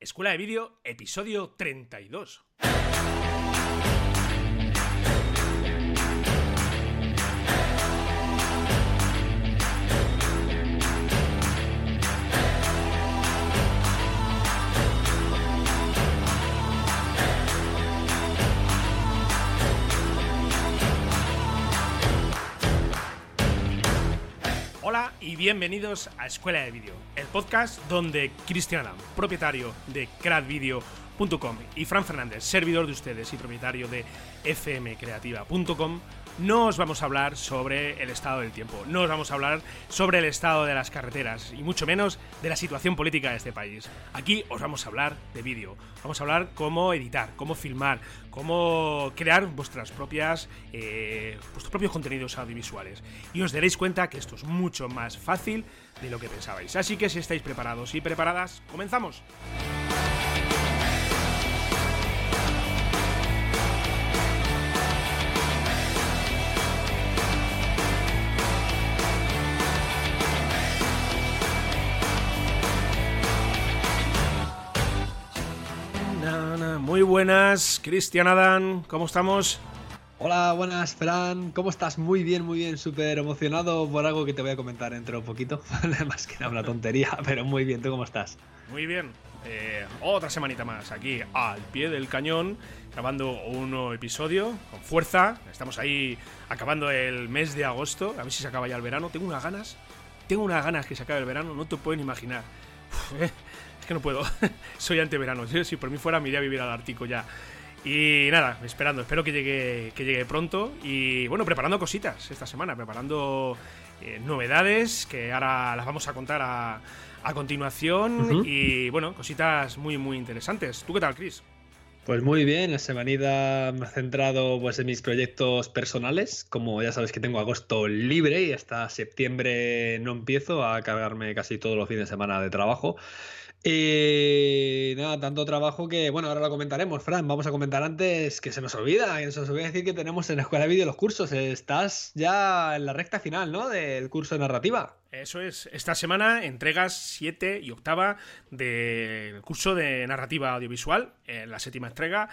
Escuela de Vídeo, episodio 32. Y bienvenidos a Escuela de Vídeo, el podcast donde Cristian Adam, propietario de cradvideo.com y Fran Fernández, servidor de ustedes y propietario de fmcreativa.com, no os vamos a hablar sobre el estado del tiempo, no os vamos a hablar sobre el estado de las carreteras y mucho menos de la situación política de este país. Aquí os vamos a hablar de vídeo, vamos a hablar cómo editar, cómo filmar, cómo crear vuestras propias, eh, vuestros propios contenidos audiovisuales. Y os daréis cuenta que esto es mucho más fácil de lo que pensabais. Así que si estáis preparados y preparadas, comenzamos. Buenas, Cristian Adán, ¿cómo estamos? Hola, buenas, Fran. ¿Cómo estás? Muy bien, muy bien. Súper emocionado por algo que te voy a comentar dentro de un poquito. Más que nada una tontería, pero muy bien. ¿Tú cómo estás? Muy bien. Eh, otra semanita más aquí al pie del cañón, grabando un nuevo episodio con fuerza. Estamos ahí acabando el mes de agosto. A ver si se acaba ya el verano. Tengo unas ganas. Tengo unas ganas que se acabe el verano. No te pueden imaginar. Uf, eh, que no puedo. Soy anteverano. Si por mí fuera, me iría a vivir al Ártico ya. Y nada, esperando, espero que llegue, que llegue pronto. Y bueno, preparando cositas esta semana, preparando eh, novedades que ahora las vamos a contar a, a continuación. Uh -huh. Y bueno, cositas muy, muy interesantes. ¿Tú qué tal, Chris? Pues muy bien, la semanita me he centrado pues, en mis proyectos personales. Como ya sabes que tengo agosto libre y hasta septiembre no empiezo a cargarme casi todos los fines de semana de trabajo. Y nada, tanto trabajo que, bueno, ahora lo comentaremos, Fran. Vamos a comentar antes que se nos olvida, que se nos olvida decir que tenemos en la Escuela de Vídeo los cursos. Estás ya en la recta final, ¿no? Del curso de narrativa. Eso es, esta semana entregas 7 y octava del curso de narrativa audiovisual, en la séptima entrega.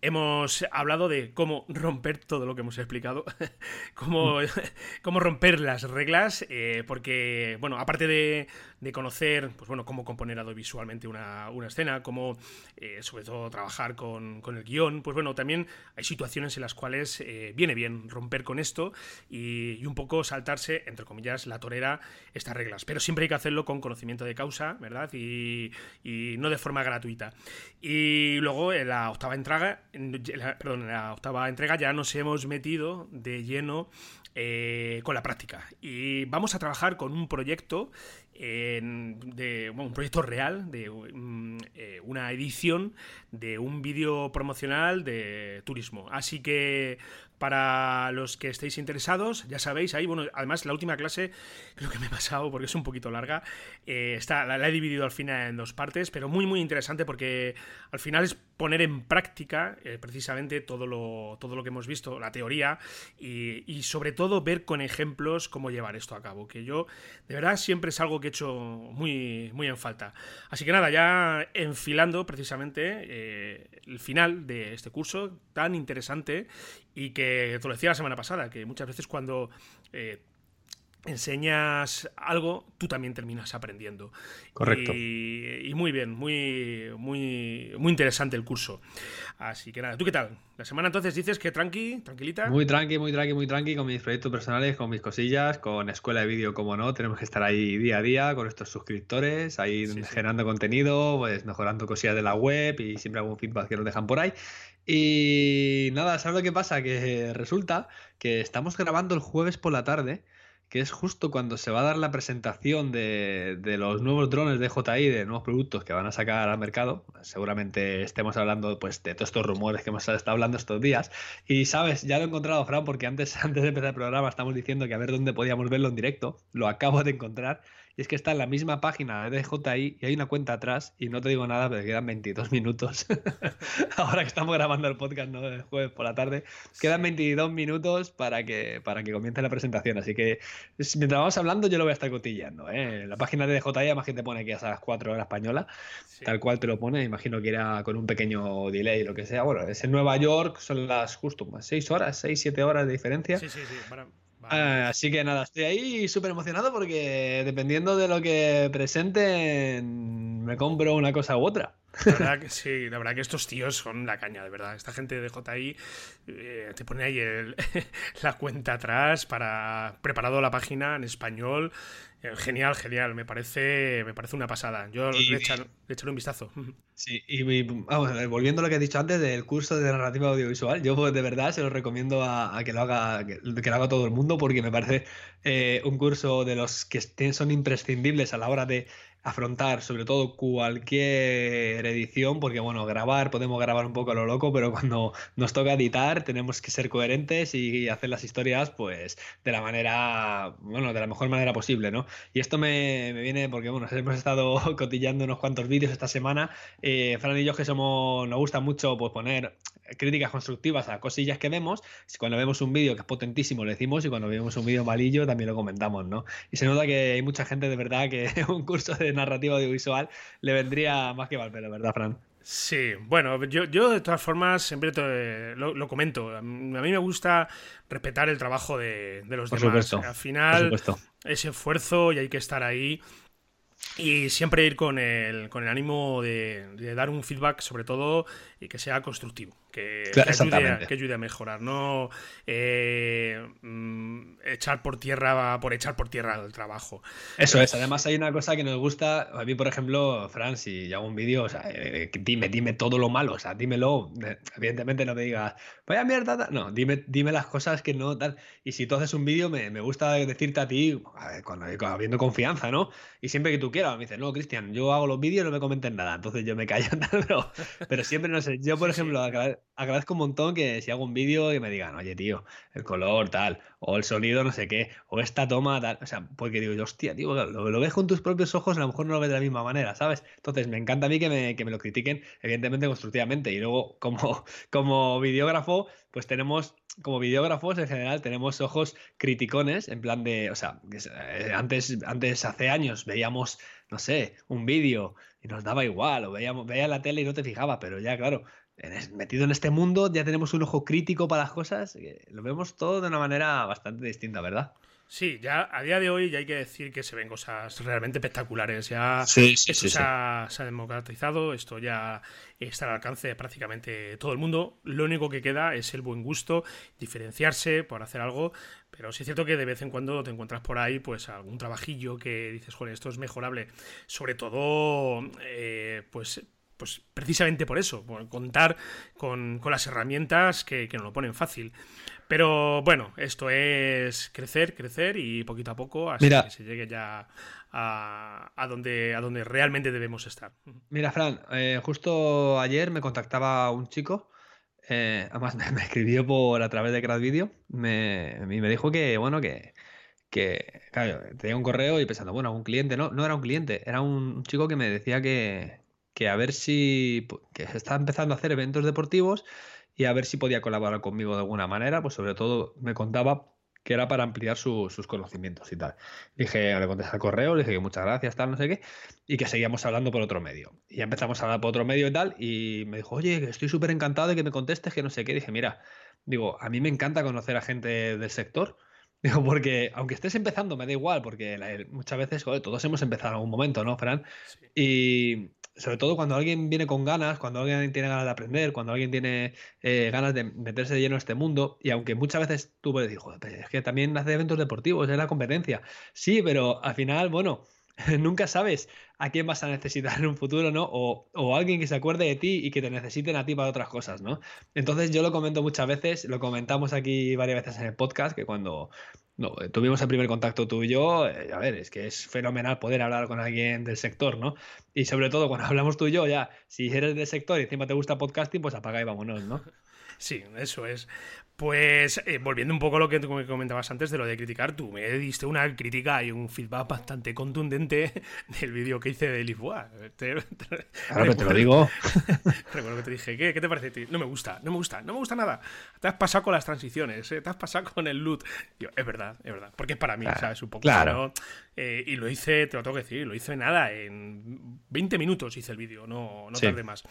Hemos hablado de cómo romper todo lo que hemos explicado, cómo, cómo romper las reglas, eh, porque, bueno, aparte de, de, conocer, pues bueno, cómo componer audiovisualmente una, una escena, cómo, eh, sobre todo, trabajar con, con, el guion, pues bueno, también hay situaciones en las cuales eh, viene bien romper con esto y, y un poco saltarse, entre comillas, la torera estas reglas. Pero siempre hay que hacerlo con conocimiento de causa, ¿verdad? Y, no de forma gratuita. Y luego en la octava entrega, perdón, en la octava entrega ya nos hemos metido de lleno eh, con la práctica. Y vamos a trabajar con un proyecto en, de bueno, un proyecto real de um, eh, una edición de un vídeo promocional de turismo. Así que para los que estéis interesados, ya sabéis, ahí, bueno, además la última clase creo que me he pasado porque es un poquito larga. Eh, está, la, he dividido al final en dos partes, pero muy, muy interesante porque al final es poner en práctica eh, precisamente todo lo, todo lo que hemos visto, la teoría, y, y, sobre todo ver con ejemplos cómo llevar esto a cabo, que yo de verdad siempre es algo que he hecho muy, muy en falta. Así que nada, ya enfilando precisamente eh, el final de este curso tan interesante y que te lo decía la semana pasada, que muchas veces cuando eh, enseñas algo, tú también terminas aprendiendo. Correcto. Y, y, muy bien, muy, muy, muy interesante el curso. Así que nada, ¿tú qué tal? La semana entonces dices que tranqui, tranquilita. Muy tranqui, muy tranqui, muy tranqui con mis proyectos personales, con mis cosillas, con escuela de vídeo, como no. Tenemos que estar ahí día a día con estos suscriptores, ahí sí, generando sí. contenido, pues mejorando cosillas de la web y siempre algún feedback que nos dejan por ahí. Y nada, ¿sabes lo que pasa? Que resulta que estamos grabando el jueves por la tarde que es justo cuando se va a dar la presentación de, de, los nuevos drones de JI, de nuevos productos que van a sacar al mercado. Seguramente estemos hablando pues, de todos estos rumores que hemos estado hablando estos días. Y sabes, ya lo he encontrado, Fran, porque antes, antes de empezar el programa estamos diciendo que a ver dónde podíamos verlo en directo. Lo acabo de encontrar y es que está en la misma página de DJI y hay una cuenta atrás y no te digo nada, pero quedan 22 minutos. Ahora que estamos grabando el podcast, ¿no? El jueves por la tarde, quedan 22 minutos para que, para que comience la presentación. Así que mientras vamos hablando, yo lo voy a estar cotillando. ¿eh? La página de DJI, además que te pone que a las 4 horas española, tal cual te lo pone. Imagino que era con un pequeño delay, lo que sea. Bueno, es en Nueva York, son las justo 6 horas, 6, 7 horas de diferencia. Sí, sí, sí. Ah, así que nada, estoy ahí súper emocionado porque dependiendo de lo que presenten, me compro una cosa u otra. La verdad que sí, la verdad que estos tíos son la caña, de verdad. Esta gente de JI eh, te pone ahí la cuenta atrás para preparado la página en español. Eh, genial, genial, me parece, me parece una pasada. Yo le, echaré, un vistazo. Sí, y volviendo a lo que he dicho antes del curso de narrativa audiovisual, yo pues, de verdad se lo recomiendo a, que, lo haga, que, lo haga todo el mundo porque me parece eh, un curso de los que son imprescindibles a la hora de afrontar sobre todo cualquier edición, porque bueno, grabar, podemos grabar un poco a lo loco, pero cuando nos toca editar tenemos que ser coherentes y hacer las historias pues de la manera, bueno, de la mejor manera posible, ¿no? Y esto me, viene porque bueno, hemos estado cotillando unos cuantos vídeos esta semana, eh, Fran y yo que somos, nos gusta mucho pues poner críticas constructivas a cosillas que vemos, cuando vemos un vídeo que es potentísimo lo decimos y cuando vemos un vídeo malillo también lo comentamos, ¿no? Y se nota que hay mucha gente de verdad que un curso de narrativa audiovisual le vendría más que Valverde, ¿verdad, Fran? Sí, bueno, yo, yo de todas formas siempre lo, comento. A mí me gusta respetar el trabajo de, los demás. Al final, ese esfuerzo y hay que estar ahí. Y siempre ir con el, con el ánimo de, dar un feedback, sobre todo, y que sea constructivo, que, ayude, a mejorar, no eh, mm, echar por tierra por echar por tierra el trabajo. Eso es, además hay una cosa que nos gusta, a mí por ejemplo, Fran, si yo hago un vídeo, o sea, eh, dime, dime todo lo malo, o sea, dímelo, evidentemente no me digas, vaya mierda, no, dime, dime las cosas que no tal, y si tú haces un vídeo me, gusta decirte a ti, cuando, habiendo confianza, ¿no? Y siempre que tú quieras, me dices, no, Cristian, yo hago los vídeos y no me comenten nada, entonces yo me callo, pero, pero siempre no sé yo, por ejemplo, agradezco un montón que si hago un vídeo que me digan, oye, tío, el color tal, o el sonido no sé qué, o esta toma tal. O sea, porque digo, yo, hostia, tío, lo, ves con tus propios ojos, a lo mejor no lo ves de la misma manera, ¿sabes? Entonces, me encanta a mí que me, que me lo critiquen, evidentemente, constructivamente. Y luego, como, como videógrafo, pues tenemos como videógrafos en general tenemos ojos criticones, en plan de, o sea, eh, antes, antes hace años veíamos, no sé, un vídeo y nos daba igual, o veíamos, veía la tele y no te fijaba, pero ya claro, metido en este mundo ya tenemos un ojo crítico para las cosas, lo vemos todo de una manera bastante distinta, ¿verdad? Sí, ya a día de hoy ya hay que decir que se ven cosas realmente espectaculares. Ya sí, se, ha, democratizado, esto ya está al alcance de prácticamente todo el mundo. Lo único que queda es el buen gusto, diferenciarse por hacer algo. Pero sí es cierto que de vez en cuando te encuentras por ahí, pues algún trabajillo que dices, joder, esto es mejorable. Sobre todo, eh, pues pues precisamente por eso, por contar con, las herramientas que, nos lo ponen fácil. Pero bueno, esto es crecer, crecer y poquito a poco hasta que se llegue ya a, donde, a donde realmente debemos estar. Mira, Fran, eh, justo ayer me contactaba un chico, eh, además me, escribió por a través de CrowdVideo, me, y me dijo que, bueno, que, que, claro, tenía un correo y pensando, bueno, un cliente, no, no era un cliente, era un chico que me decía que, que a ver si que está empezando a hacer eventos deportivos y a ver si podía colaborar conmigo de alguna manera, pues sobre todo me contaba que era para ampliar sus conocimientos y tal. Dije, le contesté al correo, le dije que muchas gracias, tal, no sé qué, y que seguíamos hablando por otro medio. Y ya empezamos a hablar por otro medio y tal, y me dijo, oye, estoy súper encantado de que me contestes, que no sé qué. Dije, mira, digo, a mí me encanta conocer a gente del sector. Digo, porque aunque estés empezando, me da igual, porque muchas veces, joder, todos hemos empezado en algún momento, ¿no, Fran? Y, sobre todo cuando alguien viene con ganas, cuando alguien tiene ganas de aprender, cuando alguien tiene eh, ganas de meterse de lleno en este mundo, y aunque muchas veces tú puedes decir, joder, es que también hace eventos deportivos, es la competencia. Sí, pero al final, bueno, nunca sabes a quién vas a necesitar en un futuro, ¿no? O, o, alguien que se acuerde de ti y que te necesiten a ti para otras cosas, ¿no? Entonces yo lo comento muchas veces, lo comentamos aquí varias veces en el podcast, que cuando no, tuvimos el primer contacto tú y yo, eh, a ver, es que es fenomenal poder hablar con alguien del sector, ¿no? Y sobre todo cuando hablamos tú y yo, ya, si eres del sector y encima te gusta podcasting, pues apaga y vámonos, ¿no? Sí, eso es. Pues eh, volviendo un poco a lo que comentabas antes de lo de criticar, tú me diste una crítica y un feedback bastante contundente del vídeo que hice de Lisboa. Te, claro que te lo digo. Recuerdo que te dije, ¿qué, ¿qué te parece? ti? No me gusta, no me gusta, no me gusta nada. Te has pasado con las transiciones, eh, te has pasado con el loot. es verdad, es verdad. Porque es para mí, ¿sabes? Un poco. Claro. Eh, y lo hice, te lo tengo que decir, lo hice nada, en 20 minutos hice el vídeo, no, no tarde más.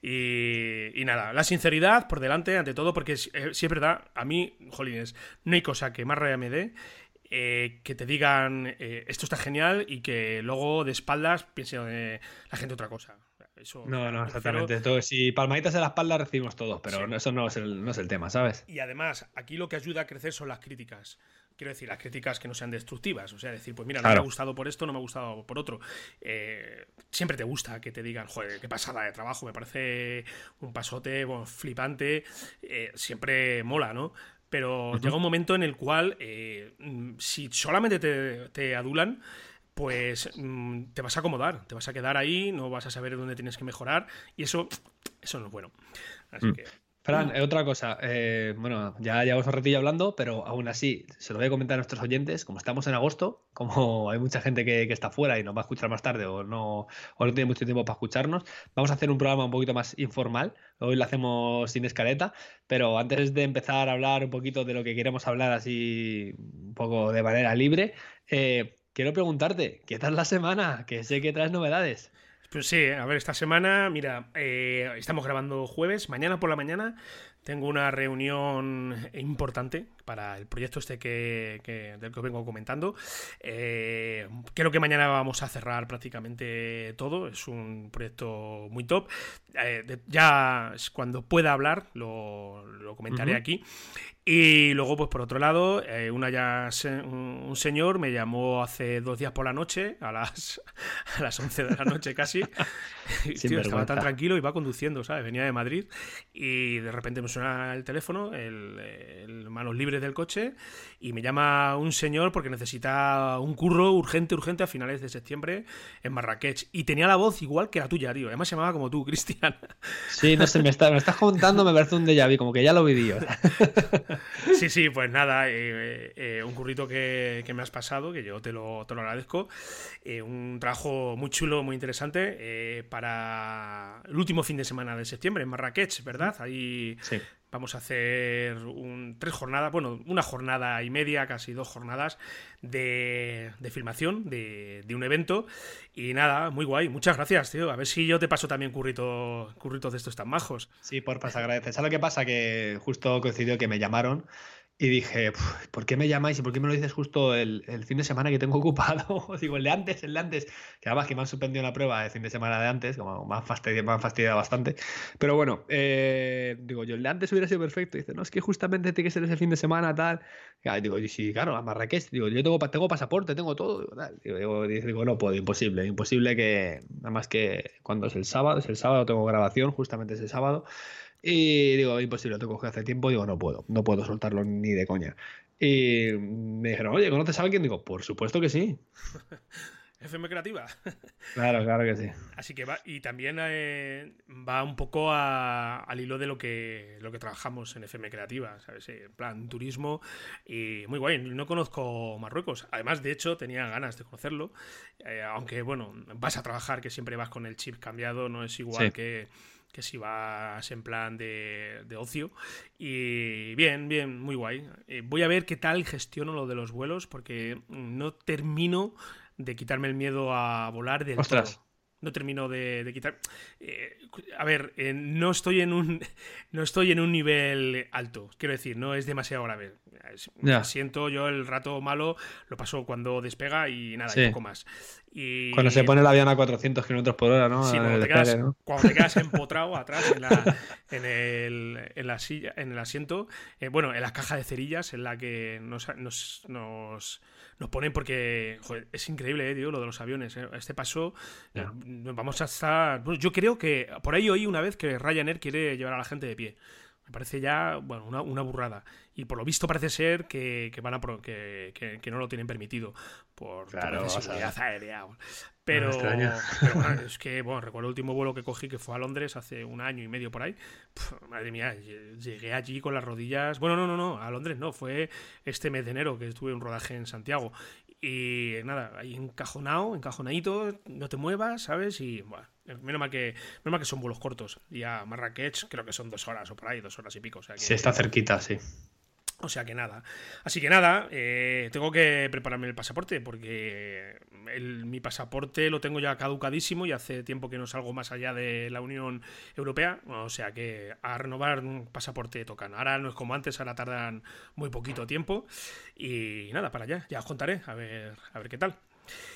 Y, y, nada, la sinceridad por delante, ante todo, porque si, es verdad a mí, jolines, no hay cosa que más raya me dé eh, que te digan eh, esto está genial y que luego de espaldas piense eh, la gente otra cosa. no, no, exactamente. si palmaditas en la espalda recibimos todos, pero eso no es, el, no es el tema, ¿sabes? Y además, aquí lo que ayuda a crecer son las críticas. Quiero decir, las críticas que no sean destructivas. O sea, decir, pues mira, no me ha gustado por esto, no me ha gustado por otro. siempre te gusta que te digan, joder, qué pasada de trabajo, me parece un pasote flipante. siempre mola, ¿no? Pero llega un momento en el cual, eh, si solamente te, adulan, pues mm, te vas a acomodar, te vas a quedar ahí, no vas a saber dónde tienes que mejorar, y eso, eso no es bueno. Así mm. que Fran, eh, otra cosa. Eh, bueno, ya llevamos un ratillo hablando, pero aún así, se lo voy a comentar a nuestros oyentes. Como estamos en agosto, como hay mucha gente que, está fuera y nos va a escuchar más tarde o no, o no tiene mucho tiempo para escucharnos, vamos a hacer un programa un poquito más informal. Hoy lo hacemos sin escaleta, pero antes de empezar a hablar un poquito de lo que queremos hablar así un poco de manera libre, eh, quiero preguntarte, ¿qué tal la semana? Que sé que traes novedades. Pues sí, a ver, esta semana, mira, eh, estamos grabando jueves, mañana por la mañana tengo una reunión importante para el proyecto este que, del que os vengo comentando. Eh, creo que mañana vamos a cerrar prácticamente todo. Es un proyecto muy top. Eh, ya cuando pueda hablar lo, comentaré aquí. Y luego, pues por otro lado, eh, una ya un señor me llamó hace dos días por la noche, a las, a las 11 de la noche casi. estaba tan tranquilo, iba conduciendo, ¿sabes? Venía de Madrid y de repente me suena el teléfono, el, manos libres del coche, y me llama un señor porque necesita un curro urgente, urgente a finales de septiembre en Marrakech. Y tenía la voz igual que la tuya, tío. Además se llamaba como tú, Cristian. Sí, no sé, me, está, me estás contando, me parece un déjà vu, como que ya lo viví. Sí, sí, pues nada, eh, eh, un currito que, me has pasado, que yo te lo, te lo agradezco. Eh, un trabajo muy chulo, muy interesante para el último fin de semana de septiembre en Marrakech, ¿verdad? Ahí sí. Vamos a hacer un, tres jornadas, bueno, una jornada y media, casi dos jornadas de, filmación de, un evento. Y nada, muy guay. Muchas gracias, tío. A ver si yo te paso también currito, curritos de estos tan majos. Sí, por se agradece. ¿Sabes lo que pasa? Que justo coincidió que me llamaron y dije, ¿por qué me llamáis y por qué me lo dices justo el, fin de semana que tengo ocupado? Digo, el de antes, el de antes. Que además que me han suspendido la prueba el fin de semana de antes, como me han fastidiado, bastante. Pero bueno, eh, digo, yo el de antes hubiera sido perfecto. dice, no, es que justamente tiene que ser ese fin de semana, tal. Y digo, y sí, claro, a Marrakech. Digo, yo tengo, tengo pasaporte, tengo todo. Digo, digo, no puedo, imposible. Imposible que, nada más que cuando es el sábado, es el sábado, tengo grabación, justamente ese sábado. Y digo, imposible, tengo que hace tiempo. Digo, no puedo, no puedo soltarlo ni de coña. Y me dijeron, oye, ¿conoces a alguien? Digo, por supuesto que sí. FM Creativa. Claro, claro que sí. Así que va, y también eh, va un poco al hilo de lo que, lo que trabajamos en FM Creativa, ¿sabes? En plan turismo y muy guay. No conozco Marruecos. Además, de hecho, tenía ganas de conocerlo. Eh, aunque, bueno, vas a trabajar, que siempre vas con el chip cambiado, no es igual que que si vas en plan de, ocio. Y bien, bien, muy guay. Eh, voy a ver qué tal gestiono lo de los vuelos, porque no termino de quitarme el miedo a volar del Ostras no termino de, quitar. Eh, a ver, eh, no estoy en un no estoy en un nivel alto. Quiero decir, no es demasiado grave. Siento yo el rato malo, lo paso cuando despega y nada, y poco más. Y... Cuando se pone el avión a 400 km por hora, ¿no? Sí, cuando, te quedas, cuando, te quedas, empotrado atrás en la, en, el, en la silla, en el asiento, eh, bueno, en la caja de cerillas en la que nos, nos nos ponen porque joder, es increíble, eh, lo de los aviones. Eh. Este paso, vamos a estar. yo creo que por ahí oí una vez que Ryanair quiere llevar a la gente de pie. Me parece ya, bueno, una, burrada. Y por lo visto parece ser que, van a que, que, no lo tienen permitido por claro, seguridad aérea. Pero, es que, bueno, recuerdo el último vuelo que cogí, que fue a Londres hace un año y medio por ahí. madre mía, llegué allí con las rodillas. Bueno, no, no, no, a Londres no, fue este mes de enero que estuve en un rodaje en Santiago. Y nada, ahí encajonado, encajonadito, no te muevas, ¿sabes? Y bueno, menos mal que, menos mal que son vuelos cortos. Y a Marrakech creo que son dos horas o por ahí, dos horas y pico. O sea Sí, está cerquita, sí. O sea que nada. Así que nada, eh, tengo que prepararme el pasaporte porque mi pasaporte lo tengo ya caducadísimo y hace tiempo que no salgo más allá de la Unión Europea. O sea que a renovar un pasaporte tocan. Ahora no es como antes, ahora tardan muy poquito tiempo. Y nada, para allá, ya os contaré, a ver, a ver qué tal.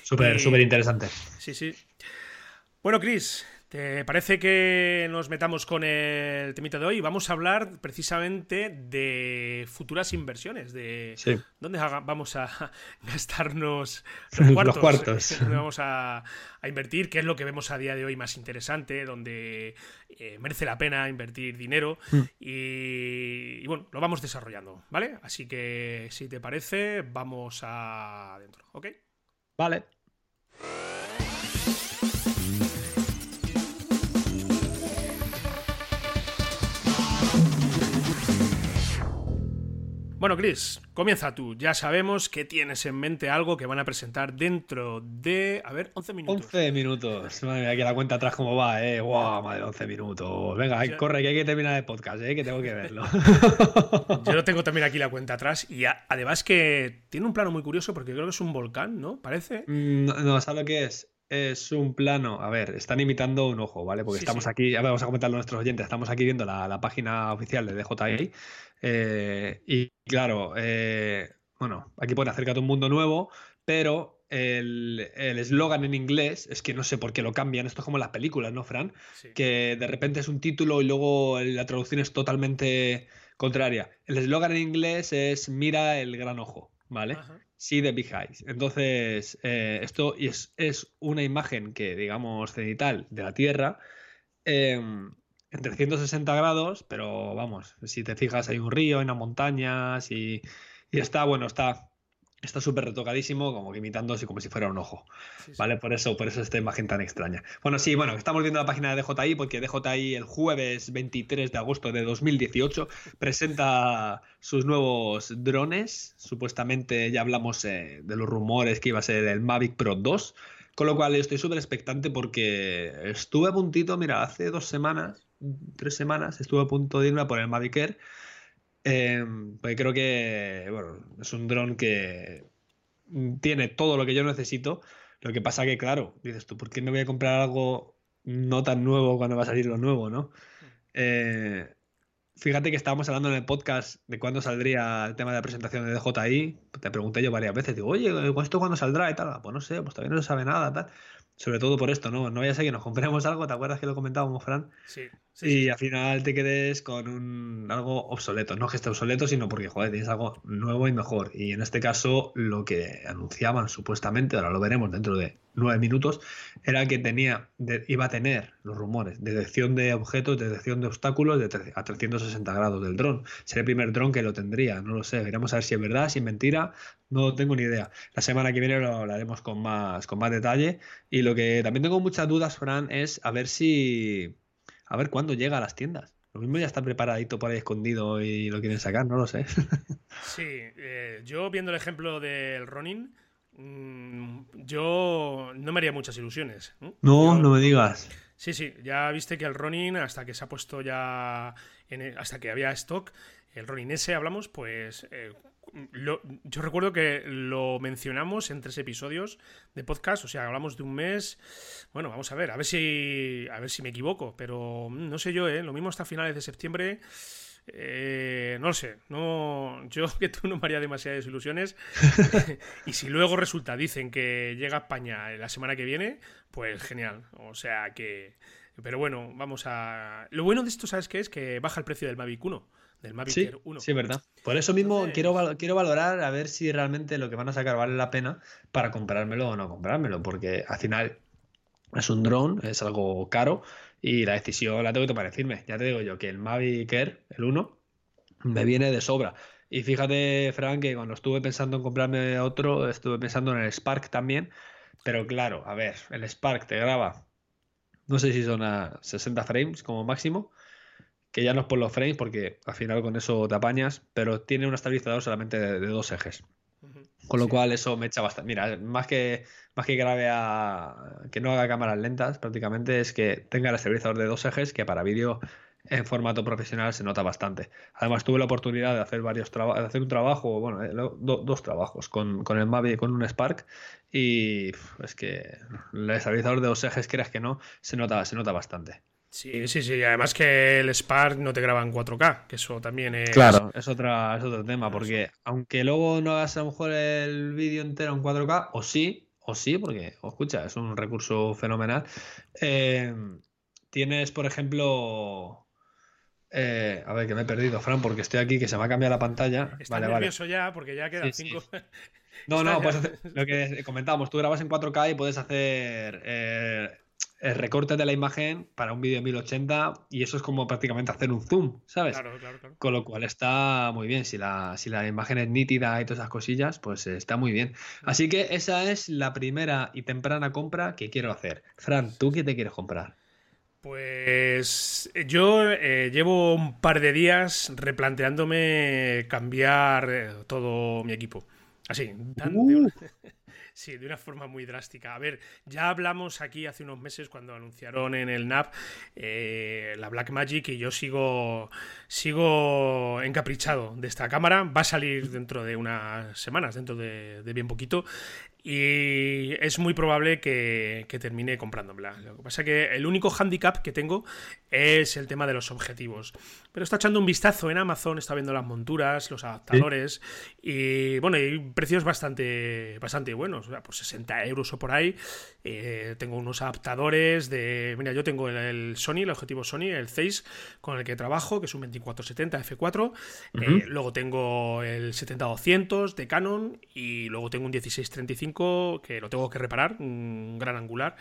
Súper, súper interesante. Sí, sí. Bueno, Chris, ¿Te parece que nos metamos con el temita de hoy? Vamos a hablar precisamente de futuras inversiones, de dónde vamos a gastarnos los cuartos, dónde vamos a, invertir, qué es lo que vemos a día de hoy más interesante, donde eh, merece la pena invertir dinero mm. y, y, bueno, lo vamos desarrollando, ¿vale? Así que si te parece, vamos adentro, ¿ok? Vale. Bueno, Chris, comienza tú. Ya sabemos que tienes en mente algo que van a presentar dentro de. A ver, 11 minutos. 11 minutos. Madre mía, que la cuenta atrás cómo va, ¿eh? ¡Guau! madre, 11 minutos. Venga, corre, que hay que terminar el podcast, ¿eh? Que tengo que verlo. Yo lo tengo también aquí la cuenta atrás. Y además que tiene un plano muy curioso porque creo que es un volcán, ¿no? Parece. Mm, no, no ¿sabes lo que es? Es un plano. A ver, están imitando un ojo, ¿vale? Porque estamos aquí, a ver, vamos a comentarlo a nuestros oyentes, estamos aquí viendo la, página oficial de DJI. Eh, y claro, eh, bueno, aquí pone acércate a un mundo nuevo, pero el eslogan en inglés es que no sé por qué lo cambian. Esto es como las películas, ¿no, Fran? Que de repente es un título y luego la traducción es totalmente contraria. El eslogan en inglés es mira el gran ojo, ¿vale? Sí, de Big. Entonces, eh, esto es, es, una imagen que, digamos, cenital de la Tierra em, en 360 grados, pero vamos, si te fijas, hay un río, hay unas montañas y, y está, bueno, está está súper retocadísimo, como que imitándose como si fuera un ojo. ¿Vale? Por eso, por eso esta imagen tan extraña. Bueno, sí, bueno, estamos viendo la página de DJI porque DJI el jueves 23 de agosto de 2018 presenta sus nuevos drones. Supuestamente ya hablamos eh, de los rumores que iba a ser el Mavic Pro 2. Con lo cual estoy súper expectante porque estuve a puntito, mira, hace dos semanas, tres semanas, estuve a punto de irme a por el Mavic Air Em, pues creo que bueno, es un dron que tiene todo lo que yo necesito. Lo que pasa que, claro, dices tú, ¿por qué me voy a comprar algo no tan nuevo cuando va a salir lo nuevo, no? Eh, fíjate que estábamos hablando en el podcast de cuándo saldría el tema de la presentación de DJI. Te pregunté yo varias veces, digo, oye, ¿esto cuándo saldrá? Y tal, pues no sé, pues todavía no se sabe nada, tal. Sobre todo por esto, ¿no? No vaya a ser que nos compremos algo, ¿te acuerdas que lo comentábamos, Fran? Sí. Y al final te quedes con un algo obsoleto. No que esté obsoleto, sino porque, joder, tienes algo nuevo y mejor. Y en este caso, lo que anunciaban supuestamente, ahora lo veremos dentro de nueve minutos, era que tenía, iba a tener los rumores, detección de objetos, detección de obstáculos de a 360 grados del dron. Sería el primer dron que lo tendría, no lo sé. Veremos a ver si es verdad, si es mentira, no tengo ni idea. La semana que viene lo hablaremos con más, con más detalle. Y lo que también tengo muchas dudas, Fran, es a ver si. A ver cuándo llega a las tiendas. Lo mismo ya está preparadito por ahí escondido y lo quieren sacar, no lo sé. Sí, eh, yo viendo el ejemplo del Ronin, mm, yo no me haría muchas ilusiones. No, no, me digas. Sí, sí, ya viste que el Ronin, hasta que se ha puesto ya, hasta que había stock, el Ronin S hablamos, pues eh, yo recuerdo que lo mencionamos en tres episodios de podcast, o sea, hablamos de un mes. Bueno, vamos a ver, a ver si a ver si me equivoco, pero no sé yo, ¿eh? Lo mismo hasta finales de septiembre. Eh, no lo sé, no, yo que tú no me haría demasiadas ilusiones. y si luego resulta, dicen que llega a España la semana que viene, pues genial. O sea que. Pero bueno, vamos a. Lo bueno de esto, ¿sabes qué es? Que baja el precio del Mavic 1 del Mavic sí, Air 1. Sí, verdad. Por eso mismo quiero, quiero valorar a ver si realmente lo que van a sacar vale la pena para comprármelo o no comprármelo, porque al final es un drone, es algo caro y la decisión la tengo que tomar en firme. Ya te digo yo que el Mavic Air, el 1, me viene de sobra. Y fíjate, Frank, que cuando estuve pensando en comprarme otro, estuve pensando en el Spark también. Pero claro, a ver, el Spark te graba, no sé si son a 60 frames como máximo, que ya no es por los frames, porque al final con eso te apañas, pero tiene un estabilizador solamente de, dos ejes. Con lo cual eso me echa bastante. Mira, más que, más que grabe a. que no haga cámaras lentas, prácticamente es que tenga el estabilizador de dos ejes, que para vídeo en formato profesional se nota bastante. Además, tuve la oportunidad de hacer varios de hacer un trabajo, bueno, eh, dos trabajos con, con el Mavic, con un Spark, y es que el estabilizador de dos ejes, creas que no, se nota, se nota bastante. Sí, sí, sí. Además que el Spark no te graba en 4K, que eso también es. Claro, es, otra, es otro tema, porque aunque luego no hagas a lo mejor el vídeo entero en 4K, o sí, o sí, porque, escucha, es un recurso fenomenal. Eh, tienes, por ejemplo, eh, a ver, que me he perdido, Fran, porque estoy aquí, que se me ha cambiado la pantalla. Está vale, nervioso ya, porque ya quedan cinco. No, no, pues lo que comentábamos, tú grabas en 4K y puedes hacer eh, el recorte de la imagen para un vídeo en 1080 y eso es como prácticamente hacer un zoom, ¿sabes? Claro, claro, claro. Con lo cual está muy bien. Si la, si la imagen es nítida y todas esas cosillas, pues está muy bien. Así que esa es la primera y temprana compra que quiero hacer. Fran, ¿tú qué te quieres comprar? Pues yo eh, llevo un par de días replanteándome cambiar eh, todo mi equipo. Así, uh. Sí, de una forma muy drástica. A ver, ya hablamos aquí hace unos meses cuando anunciaron en el NAP eh, la Black Magic y yo sigo, sigo encaprichado de esta cámara. Va a salir dentro de unas semanas, dentro de, de bien poquito. Y es muy probable que, termine comprándomela. Lo que pasa es que el único handicap que tengo es el tema de los objetivos. Pero está echando un vistazo en Amazon, está viendo las monturas, los adaptadores. Y bueno, hay precios bastante, bastante buenos. O sea, por 60 euros o por ahí. Eh, tengo unos adaptadores de. Mira, yo tengo el, Sony, el objetivo Sony, el Zeiss, con el que trabajo, que es un 2470 F4. Eh, luego tengo el 70-200 de Canon. Y luego tengo un 1635 que lo tengo que reparar, un gran angular,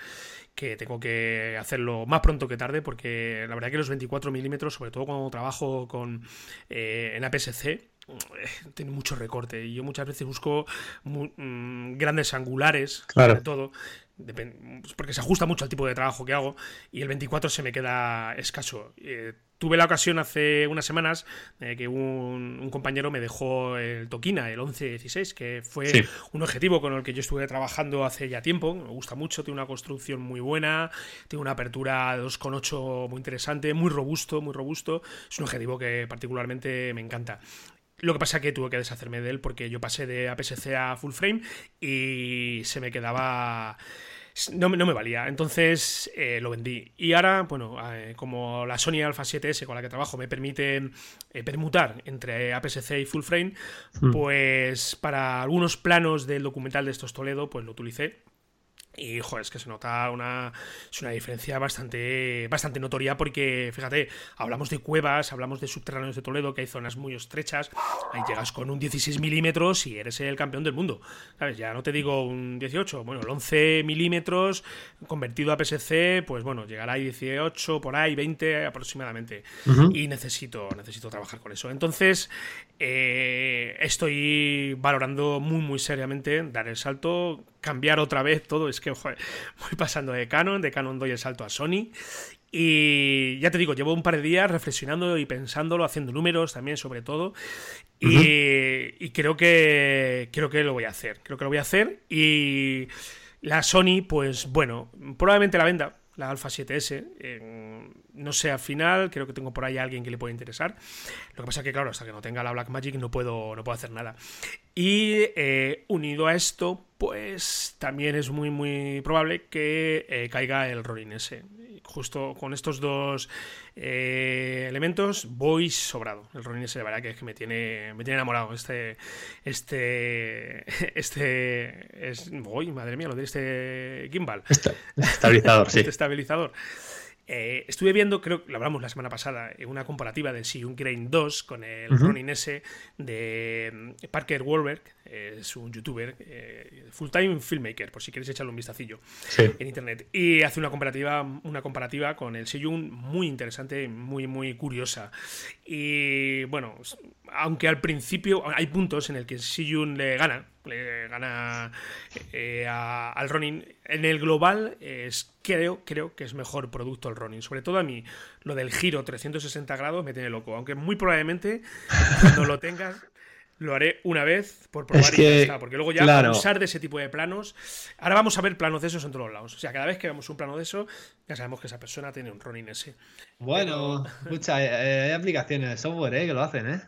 que tengo que hacerlo más pronto que tarde, porque la verdad que los 24 milímetros, sobre todo cuando trabajo con, eh, en APS-C, eh, tiene mucho recorte. Y yo muchas veces busco mm, grandes angulares, sobre todo, porque se ajusta mucho al tipo de trabajo que hago y el 24 se me queda escaso. Eh, tuve la ocasión hace unas semanas de que un, compañero me dejó el Tokina, el 1116, que fue un objetivo con el que yo estuve trabajando hace ya tiempo. Me gusta mucho, tiene una construcción muy buena, tiene una apertura 2,8 muy interesante, muy robusto, muy robusto. Es un objetivo que particularmente me encanta. Lo que pasa es que tuve que deshacerme de él porque yo pasé de APS-C a full frame y se me quedaba no, no me valía. Entonces eh, lo vendí. Y ahora, bueno, eh, como la Sony Alpha 7S con la que trabajo me permite eh, permutar entre APS-C y full frame, hmm. pues para algunos planos del documental de estos Toledo, pues lo utilicé y, joder, es que se nota una, es una diferencia bastante, bastante notoria porque, fíjate, hablamos de cuevas, hablamos de subterráneos de Toledo, que hay zonas muy estrechas, ahí llegas con un 16 milímetros y eres el campeón del mundo, ¿sabes? Ya no te digo un 18, bueno, el 11 milímetros convertido a PSC, pues bueno, llegará a 18, por ahí, 20 aproximadamente. Y necesito, necesito trabajar con eso. Entonces, eh, estoy valorando muy, muy seriamente dar el salto, cambiar otra vez todo. Es que voy pasando de Canon, de Canon doy el salto a Sony. Y ya te digo, llevo un par de días reflexionando y pensándolo, haciendo números también, sobre todo. y, creo que creo que lo voy a hacer. Creo que lo voy a hacer. Y la Sony, pues bueno, probablemente la venda la Alpha 7S. no sé, al final, creo que tengo por ahí a alguien que le puede interesar. Lo que pasa es que, claro, hasta que no tenga la Blackmagic no puedo, no puedo hacer nada. Y eh, unido a esto, pues también es muy, muy probable que eh, caiga el Ronin S. Justo con estos dos eh, elementos voy sobrado. El Ronin S, de verdad que es que me tiene, me tiene enamorado. Este, este, este, es, uy, madre mía, lo de este gimbal. estabilizador, sí. Este estabilizador. Eh, estuve viendo, creo que lo hablamos la semana pasada, una comparativa del Siyun Grain 2 con el Ronin S de mm, Parker Wahlberg, es un youtuber, eh, full-time filmmaker, por si queréis echarle un vistacillo en internet. Y hace una comparativa, una comparativa con el Siyun muy interesante, muy, muy curiosa. Y bueno, aunque al principio hay puntos en el que Siyun le gana, le gana eh, al Ronin. En el global es, creo, creo que es mejor producto el Ronin. Sobre todo a mí, lo del giro 360 grados me tiene loco. Aunque muy probablemente cuando lo tengas lo haré una vez por probar y ya está. Porque luego ya usar de ese tipo de planos. Ahora vamos a ver planos de esos en todos los lados. O sea, cada vez que vemos un plano de eso, ya sabemos que esa persona tiene un Ronin ese. Bueno, muchas eh, hay aplicaciones de software eh, que lo hacen, ¿eh?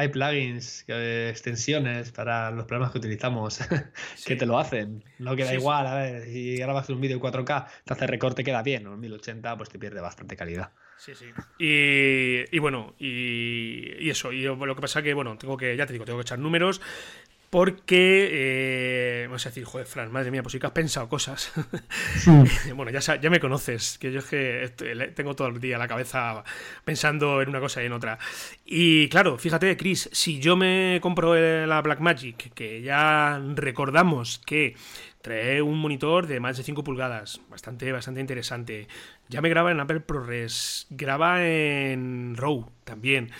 Hay plugins, extensiones para los programas que utilizamos que te lo hacen. No queda igual, a ver, si grabas un vídeo en 4K, te hace recorte, queda bien, en 1080 pues te pierde bastante calidad. Sí, sí. Y, bueno, y, eso, y lo que pasa que, bueno, tengo que, ya te digo, tengo que echar números. Porque, eh, vamos a decir, joder, Fran, madre mía, pues sí que has pensado cosas. bueno, ya, ya me conoces, que yo es que tengo todo el día la cabeza pensando en una cosa y en otra. Y claro, fíjate, Chris, si yo me compro la Blackmagic, que ya recordamos que trae un monitor de más de 5 pulgadas, bastante, bastante interesante. Ya me graba en Apple ProRes, graba en RAW también.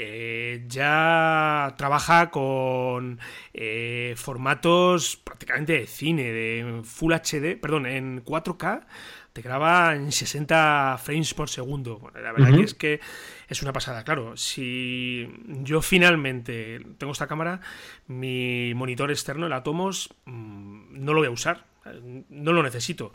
Eh, ya trabaja con eh, formatos prácticamente de cine, de Full HD, perdón, en 4K te graba en 60 frames por segundo. la verdad que es que es una pasada. Claro, si yo finalmente tengo esta cámara, mi monitor externo, el Atomos, mm, no lo voy a usar. No lo necesito.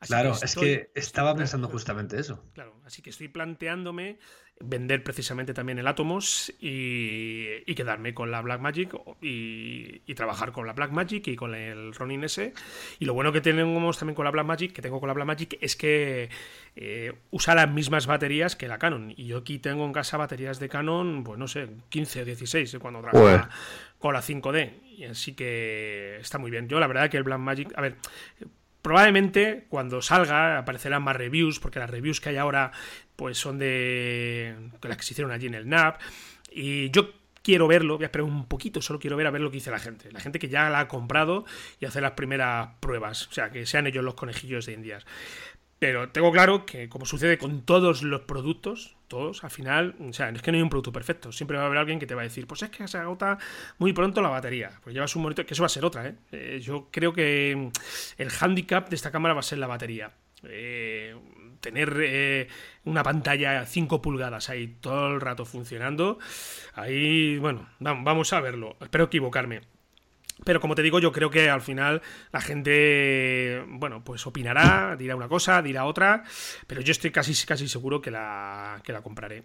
claro, es que estaba pensando justamente eso. Claro, así que estoy planteándome vender precisamente también el Atomos y, quedarme con la Blackmagic y, y trabajar con la Blackmagic y con el Ronin S. Y lo bueno que tenemos también con la Blackmagic, que tengo con la Blackmagic, es que eh, usa las mismas baterías que la Canon. Y yo aquí tengo en casa baterías de Canon, pues no sé, 15 o 16 cuando trabajo con la 5D. Y así que está muy bien. Yo la verdad que el Blackmagic, a ver, Probablemente cuando salga aparecerán más reviews, porque las reviews que hay ahora pues son de las que se hicieron allí en el NAP. Y yo quiero verlo, voy a esperar un poquito, solo quiero ver a ver lo que dice la gente. La gente que ya la ha comprado y hace las primeras pruebas. O sea, que sean ellos los conejillos de indias. Pero tengo claro que, como sucede con todos los productos, todos, al final, o sea, es que no hay un producto perfecto. Siempre va a haber alguien que te va a decir, pues es que se agota muy pronto la batería. Pues llevas un monitor, que eso va a ser otra, ¿eh? eh yo creo que el handicap de esta cámara va a ser la batería. Eh, tener eh, una pantalla 5 pulgadas ahí todo el rato funcionando, ahí, bueno, vamos a verlo. Espero equivocarme. Pero como te digo, yo creo que al final la gente, bueno, pues opinará, dirá una cosa, dirá otra, pero yo estoy casi, casi seguro que la, que la compraré.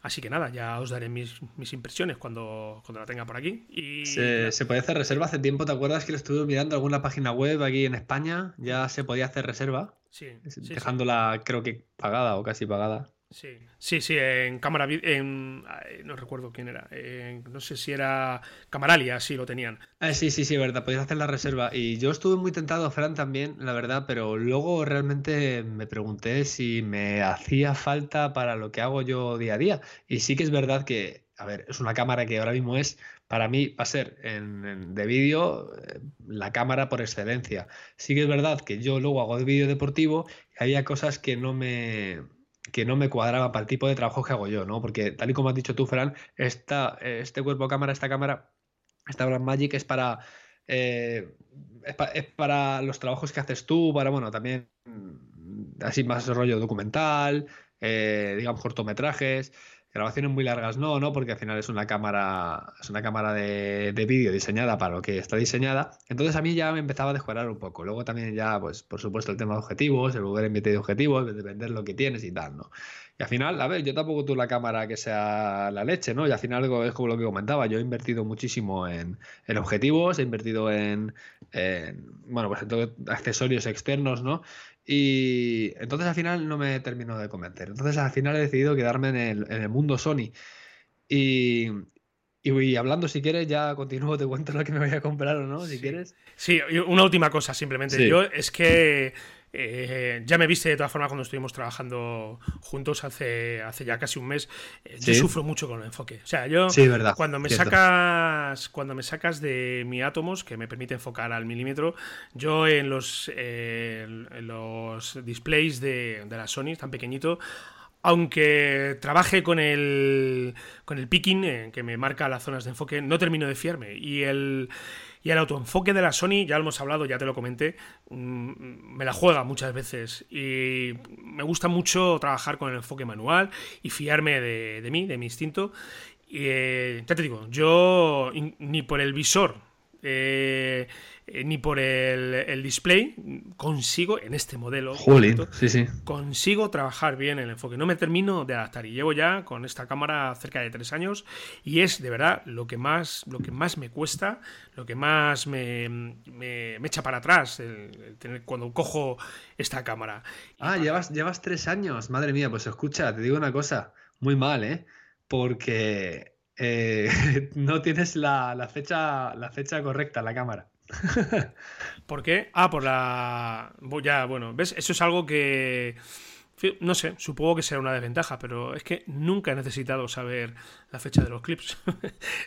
Así que nada, ya os daré mis, impresiones cuando, cuando la tenga por aquí. Y... Se, se puede hacer reserva hace tiempo, ¿te acuerdas que lo estuve mirando alguna página web aquí en España? Ya se podía hacer reserva. Sí, dejándola creo que pagada o casi pagada. Sí, sí, sí, en cámara, en, no recuerdo quién era, no sé si era Camaralia, sí lo tenían. Ah, sí, sí, sí, verdad, podías hacer la reserva. Y yo estuve muy tentado, Fran también, la verdad, pero luego realmente me pregunté si me hacía falta para lo que hago yo día a día. Y sí que es verdad que, a ver, es una cámara que ahora mismo es, para mí, va a ser en, de vídeo eh, la cámara por excelencia. Sí que es verdad que yo luego hago de vídeo deportivo y había cosas que no me que no me cuadraba para el tipo de trabajo que hago yo, ¿no? Porque tal y como has dicho tú, Fran, esta, este cuerpo cámara, esta cámara, esta Blackmagic es para, eh, es, para los trabajos que haces tú, para, bueno, también mm, así más rollo documental, eh, digamos cortometrajes. Grabaciones muy largas no, ¿no? Porque al final es una cámara, es una cámara de, vídeo diseñada para lo que está diseñada. Entonces a mí ya me empezaba a descuadrar un poco. Luego también ya, pues, por supuesto, el tema de objetivos, el lugar en de objetivos, de vender lo que tienes y tal, ¿no? Y al final, a ver, yo tampoco tuve la cámara que sea la leche, ¿no? Y al final es como lo que comentaba, yo he invertido muchísimo en, objetivos, he invertido en, en bueno, pues en todo, accesorios externos, ¿no? Y entonces al final no me terminó de convencer. Entonces al final he decidido quedarme en el, mundo Sony. Y, y, hablando, si quieres, ya continúo, te cuento lo que me voy a comprar o no, si quieres. Sí, una última cosa simplemente. Yo es que eh, ya me viste de todas formas cuando estuvimos trabajando juntos hace, hace ya casi un mes. Eh, yo sufro mucho con el enfoque. O sea, yo cuando me sacas cuando me sacas de mi átomos que me permite enfocar al milímetro, yo en los en los displays de, de la Sony tan pequeñito aunque trabaje con el, con el picking, eh, que me marca las zonas de enfoque, no termino de fiarme. Y el, y el autoenfoque de la Sony, ya lo hemos hablado, ya te lo comenté, mm, me la juega muchas veces. Y me gusta mucho trabajar con el enfoque manual y fiarme de, mí, de mi instinto. Y eh, ya te digo, yo ni por el visor eh, eh, ni por el, display consigo, en este modelo, consigo trabajar bien el enfoque. No me termino de adaptar y llevo ya con esta cámara cerca de tres años y es de verdad lo que más, lo que más me cuesta, lo que más me, echa para atrás cuando cojo esta cámara. Ah, llevas, llevas tres años, madre mía, pues escucha, te digo una cosa, muy mal, ¿eh? Porque eh, no tienes la, fecha, la fecha correcta la cámara. ¿Por qué? Ah, por la. Ya, bueno, ¿ves? Eso es algo que. No sé, supongo que será una desventaja, pero es que nunca he necesitado saber la fecha de los clips. o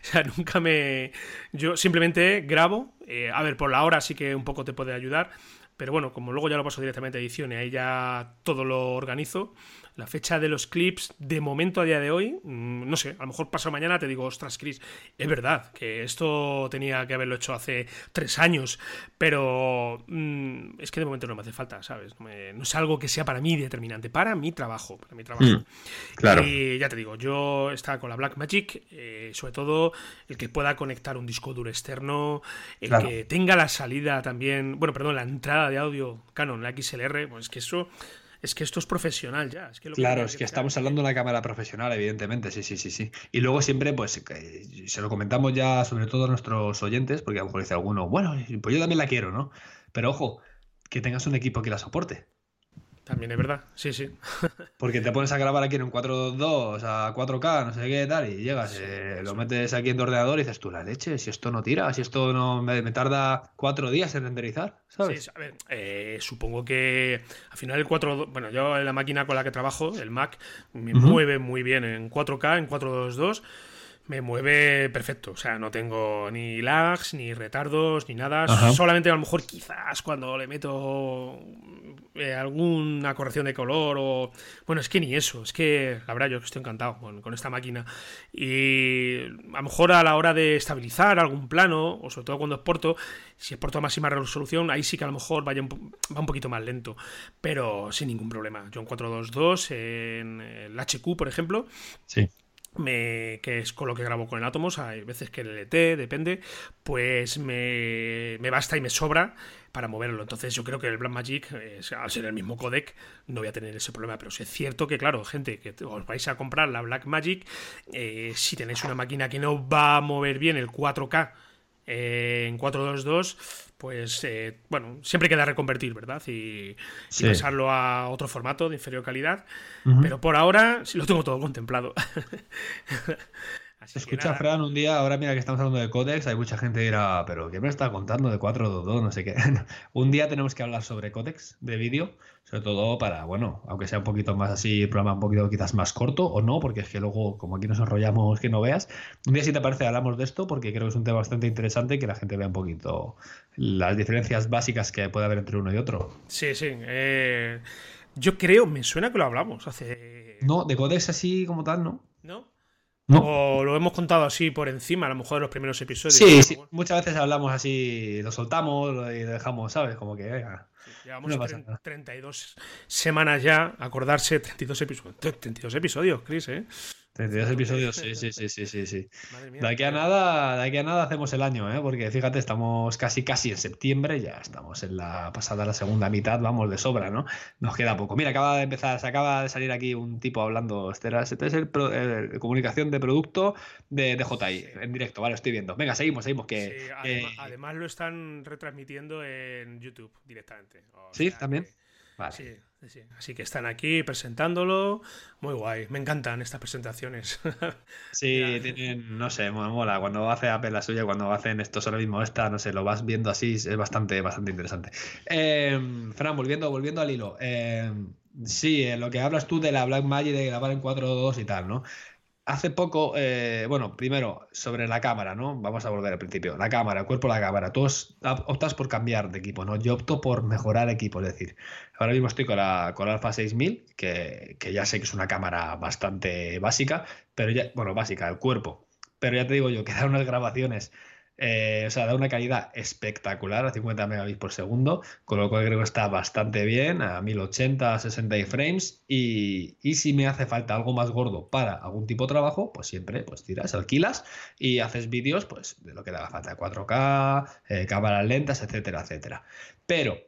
sea, nunca me. Yo simplemente grabo. Eh, a ver, por la hora sí que un poco te puede ayudar. Pero bueno, como luego ya lo paso directamente a edición y ahí ya todo lo organizo, la fecha de los clips, de momento a día de hoy, mm, no sé, a lo mejor paso mañana te digo, ostras, Chris, es verdad que esto tenía que haberlo hecho hace tres años, pero mm, es que de momento no me hace falta, ¿sabes? No, es algo que sea para mí determinante, para mi trabajo, para mi trabajo. Mm, claro. Y ya te digo, yo estaba con la Blackmagic, eh, sobre todo el que pueda conectar un disco duro externo, el que tenga la salida también, bueno, perdón, la entrada de audio Canon, la XLR, pues que eso es que esto es profesional ya. Es que claro, es que estamos hablando de una cámara profesional, evidentemente, sí, sí, sí, sí. Y luego siempre, pues, se lo comentamos ya sobre todo a nuestros oyentes, porque a lo mejor dice alguno, bueno, pues yo también la quiero, ¿no? Pero ojo, que tengas un equipo que la soporte. También es verdad, sí, sí. Porque te pones a grabar aquí en un 4.2 a 4K, no sé qué tal, y llegas, eh, lo metes aquí en tu ordenador y dices tú, la leche, si esto no tira, si esto no me, tarda cuatro días en renderizar, ¿sabes? Sí, a ver, eh, supongo que al final el 4, bueno, yo la máquina con la que trabajo, el Mac, me mueve muy bien en 4K, en 422 me mueve perfecto. O sea, no tengo ni lags, ni retardos, ni nada. Solamente a lo mejor quizás cuando le meto eh, alguna corrección de color o... Bueno, es que ni eso. Es que, la verdad, yo estoy encantado con, esta máquina. Y a lo mejor a la hora de estabilizar algún plano, o sobre todo cuando exporto, si exporto a máxima resolución, ahí sí que a lo mejor vaya va un poquito más lento. Pero sin ningún problema. Yo en 422, en el HQ, por ejemplo. Sí me, que es con lo que grabo con el Atomos, hay veces que el LT, depende, pues me, me, basta y me sobra para moverlo. Entonces yo creo que el Blackmagic, Magic al ser el mismo codec, no voy a tener ese problema. Pero es cierto que, claro, gente, que os vais a comprar la Blackmagic, eh, si tenéis una máquina que no va a mover bien el 4K eh, en 422, pues eh, bueno, siempre queda reconvertir, ¿verdad? Y, pasarlo a otro formato de inferior calidad. Pero por ahora sí lo tengo todo contemplado. Escucha, Fran, un día, ahora mira que estamos hablando de Codex, hay mucha gente que dirá, pero ¿qué me está contando de 422? No sé qué. un día tenemos que hablar sobre Codex de vídeo, sobre todo para, bueno, aunque sea un poquito más así, programa un poquito quizás más corto o no, porque es que luego, como aquí nos enrollamos, que no veas. Un día, si te parece, hablamos de esto, porque creo que es un tema bastante interesante que la gente vea un poquito las diferencias básicas que puede haber entre uno y otro. Sí, sí. Eh, yo creo, me suena que lo hablamos hace. No, de Codex así como tal, ¿no? ¿No? O lo hemos contado así por encima, a lo mejor de los primeros episodios. Sí, sí. muchas veces hablamos así, lo soltamos y dejamos, ¿sabes? Como que. Venga, llevamos 32 semanas ya, acordarse, 32 episodios. 32 episodios, Chris, ¿eh? 32 episodios, sí, sí, sí, sí, sí, sí. de aquí a nada, de aquí a nada hacemos el año, ¿eh? Porque fíjate, estamos casi casi en septiembre, ya estamos en la pasada la segunda mitad, vamos de sobra, ¿no? Nos queda poco. Mira, acaba de empezar, se acaba de salir aquí un tipo hablando, este, este es el, comunicación de producto de, de JI, en directo, vale, estoy viendo. Venga, seguimos, seguimos que además, lo están retransmitiendo en YouTube directamente. sí, también. Sí, Así que están aquí presentándolo. Muy guay. Me encantan estas presentaciones. sí, tienen, no sé, me mola. Cuando hace Apple la suya, cuando hacen esto ahora mismo esta, no sé, lo vas viendo así, es bastante, bastante interesante. Eh, Fran, volviendo, volviendo al hilo. Eh, sí, eh, lo que hablas tú de la Black Magic de grabar en 4.2 y tal, ¿no? Hace poco, eh, bueno, primero sobre la cámara, ¿no? Vamos a volver al principio. La cámara, el cuerpo la cámara. Tú optas por cambiar de equipo, ¿no? Yo opto por mejorar equipo, es decir, ahora mismo estoy con la con Alpha 6000, que, que ya sé que es una cámara bastante básica, pero ya, bueno, básica, el cuerpo. Pero ya te digo yo, que da unas grabaciones eh, o sea, da una calidad espectacular a 50 megabits por segundo, con lo cual creo que está bastante bien, a 1080, 60 frames. Y, si me hace falta algo más gordo para algún tipo de trabajo, pues siempre pues tiras, alquilas y haces vídeos pues, de lo que te haga falta, 4K, eh, cámaras lentas, etcétera, etcétera. Pero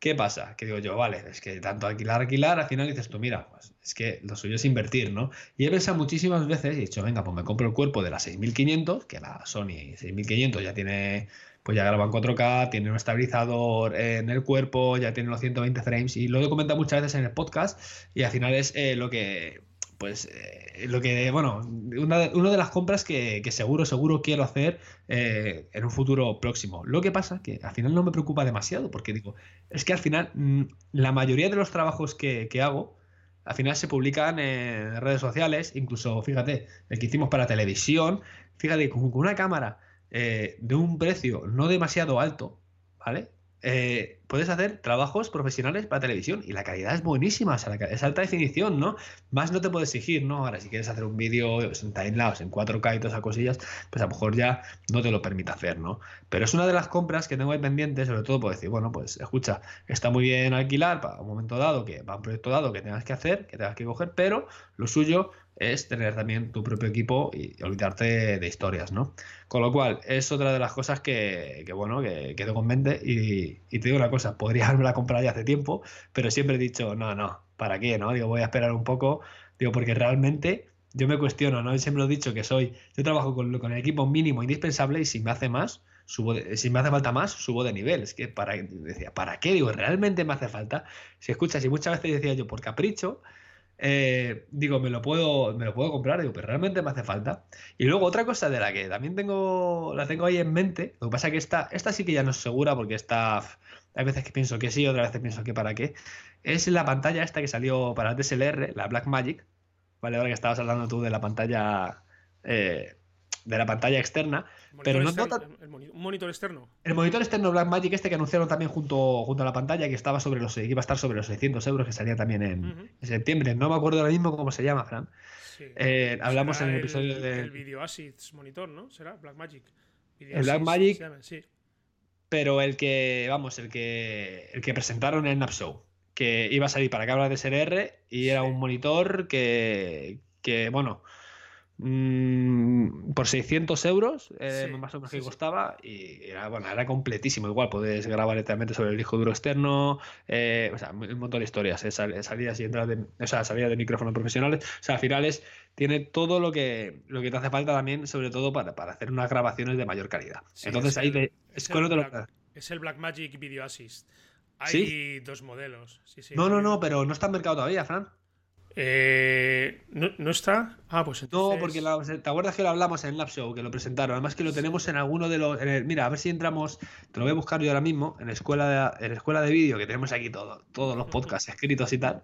¿Qué pasa? Que digo yo, vale, es que tanto alquilar, alquilar, al final dices tú, mira, pues es que lo suyo es invertir, ¿no? Y he pensado muchísimas veces y he dicho, venga, pues me compro el cuerpo de la 6500, que la Sony 6500 ya tiene, pues ya graba en 4K, tiene un estabilizador en el cuerpo, ya tiene los 120 frames y lo he comentado muchas veces en el podcast y al final es eh, lo que pues eh, lo que, bueno, una de, de las compras que, seguro, seguro quiero hacer eh, en un futuro próximo. Lo que pasa que al final no me preocupa demasiado, porque digo, es que al final mm, la mayoría de los trabajos que, hago, al final se publican en redes sociales, incluso, fíjate, el que hicimos para televisión, fíjate, con, una cámara eh, de un precio no demasiado alto, ¿vale? Eh, puedes hacer trabajos profesionales para televisión y la calidad es buenísima, sea, es alta definición, ¿no? Más no te puedo exigir, ¿no? Ahora, si quieres hacer un vídeo en timelapse, en 4K y todas esas cosillas, pues a lo mejor ya no te lo permite hacer, ¿no? Pero es una de las compras que tengo ahí pendiente, sobre todo por decir, bueno, pues escucha, está muy bien alquilar para un momento dado, que para un proyecto dado que tengas que hacer, que tengas que coger, pero lo suyo es tener también tu propio equipo y olvidarte de historias, ¿no? Con lo cual, es otra de las cosas que, bueno, que, que tengo en mente y, te digo una cosa, podría haberme la comprado ya hace tiempo, pero siempre he dicho, no, no, ¿para qué? ¿no? Digo, voy a esperar un poco, digo, porque realmente yo me cuestiono, ¿no? Siempre he dicho que soy, yo trabajo con, el equipo mínimo indispensable y si me hace más, subo si me hace falta más, subo de nivel. Es que para, decía, ¿para qué? Digo, ¿realmente me hace falta? Si escuchas, y muchas veces decía yo, por capricho, eh, digo, me lo puedo, me lo puedo comprar, digo, pero realmente me hace falta. Y luego otra cosa de la que también tengo, la tengo ahí en mente, lo que pasa que esta, esta sí que ya no es segura porque está, hay veces que pienso que sí, otras veces pienso que para qué, es la pantalla esta que salió para DSLR, la Black Magic, ¿vale? Ahora que estabas hablando tú de la pantalla eh, de la pantalla externa. Pero no un monitor externo. El monitor externo Blackmagic este que anunciaron también junto, junto a la pantalla, que estaba sobre los, que iba a estar sobre los 600 euros, que salía también en, septiembre. No me acuerdo ahora mismo cómo se llama, Fran. Eh, hablamos en el episodio de. El Video Assets Monitor, ¿no? Será Blackmagic. el Blackmagic. Sí. Pero el que, vamos, el que, el que presentaron en Napshow, que iba a salir para cámara de SLR y era un monitor que, que bueno, Mm, por 600 euros, eh, más o menos que costaba, y era, bueno, era completísimo. Igual puedes grabar directamente sobre el disco duro externo, eh, o sea, un montón de historias, eh, salidas y entradas de, o sea, salidas de micrófonos profesionales. O sea, al final es, tiene todo lo que, lo que te hace falta también, sobre todo para, para hacer unas grabaciones de mayor calidad. Entonces ahí te, es, el Black, es el Blackmagic Video Assist. Hay dos modelos. no, no, no, pero no está en mercado todavía, Fran. Eh, ¿no, está? Ah, pues entonces... No, porque te acuerdas que lo hablamos en el Show, que lo presentaron. Además que lo tenemos en alguno de los... mira, a ver si entramos, te lo voy a buscar yo ahora mismo, en la escuela de, en escuela de vídeo, que tenemos aquí todo, todos los podcasts escritos y tal.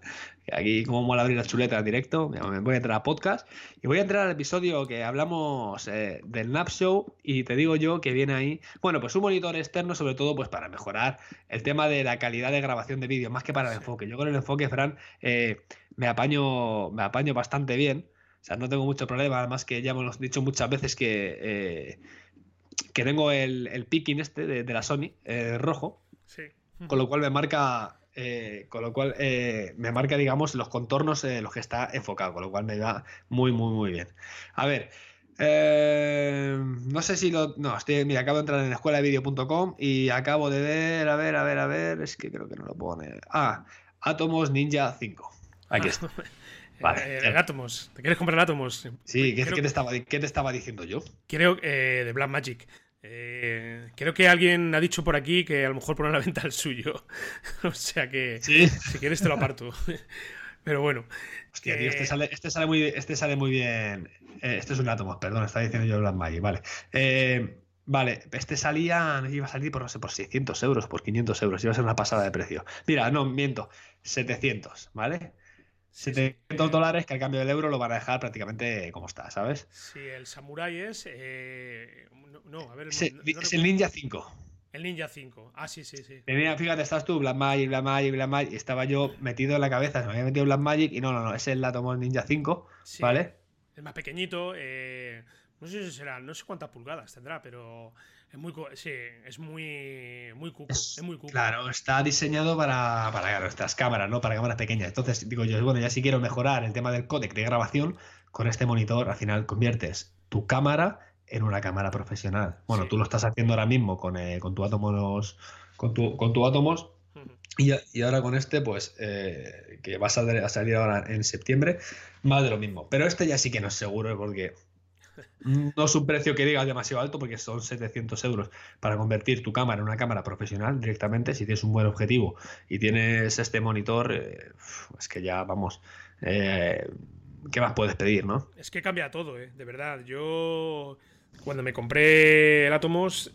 aquí como mola abrir la chuleta en directo, me voy a entrar a podcast y voy a entrar al episodio que hablamos eh, del Nap Show y te digo yo que viene ahí, bueno, pues un monitor externo sobre todo pues para mejorar el tema de la calidad de grabación de vídeo, más que para el enfoque. Yo con el enfoque, Fran... Eh, me apaño, me apaño bastante bien. O sea, no tengo mucho problema. Además que ya hemos dicho muchas veces que, eh, que tengo el, el picking este de, la Sony, eh, rojo. Sí. Con lo cual me marca. Eh, con lo cual me marca, digamos, los contornos en los que está enfocado, con lo cual me va muy, muy, muy bien. A ver, no sé si lo. No, estoy. Mira, acabo de entrar en escueladevideo.com y acabo de ver, a ver, a ver, a ver. Es que creo que no lo pone. Ah, Atomos Ninja 5. Aquí está. Vale. Eh, Atomos. ¿Te quieres comprar Atomos? Sí, ¿qué, te estaba, ¿qué, te estaba, diciendo yo? Creo eh, de Black Magic. Eh, creo que alguien ha dicho por aquí que a lo mejor pone a la venta el suyo. o sea que si quieres te lo aparto. Pero bueno. Hostia, tío, este, eh, sale, este, sale muy, este sale muy bien. Eh, este es un átomo, perdón, está diciendo yo Black Magic, vale. vale, este salía, iba a salir por, no sé, por 600 euros, por 500 euros, iba a ser una pasada de precio. Mira, no, miento, 700, ¿vale? 700 dólares que al cambio del euro lo van a dejar prácticamente como está, ¿sabes? Sí, el Samurai es. Eh, no, a ver. Es, el Ninja 5. El Ninja 5. Ah, sí, sí, sí. fíjate, estás tú, Black Magic, Black Magic, Black Magic. Estaba yo metido en la cabeza, se me había metido Black Magic y no, no, no, es el Atomos Ninja 5, ¿vale? Es más pequeñito. Eh, no sé si será, no sé cuántas pulgadas tendrá, pero es muy, sí, es muy, muy cuco, es, muy cuco. Claro, está diseñado para, para estas cámaras, ¿no? Para cámaras pequeñas. Entonces, digo yo, bueno, ya si quiero mejorar el tema del códec de grabación, con este monitor al final conviertes tu cámara en una cámara profesional. Bueno, tú lo estás haciendo ahora mismo con, eh, con tu átomos, con tu, con tu átomos. Y, y, ahora con este, pues, eh, que va a salir, a salir ahora en septiembre, más de lo mismo. Pero este ya sí que no es seguro, porque no es un precio que digas demasiado alto porque son 700 euros para convertir tu cámara en una cámara profesional directamente. Si tienes un buen objetivo y tienes este monitor, eh, es que ya vamos. Eh, ¿Qué más puedes pedir, no? Es que cambia todo, ¿eh? de verdad. Yo, cuando me compré el Atomos,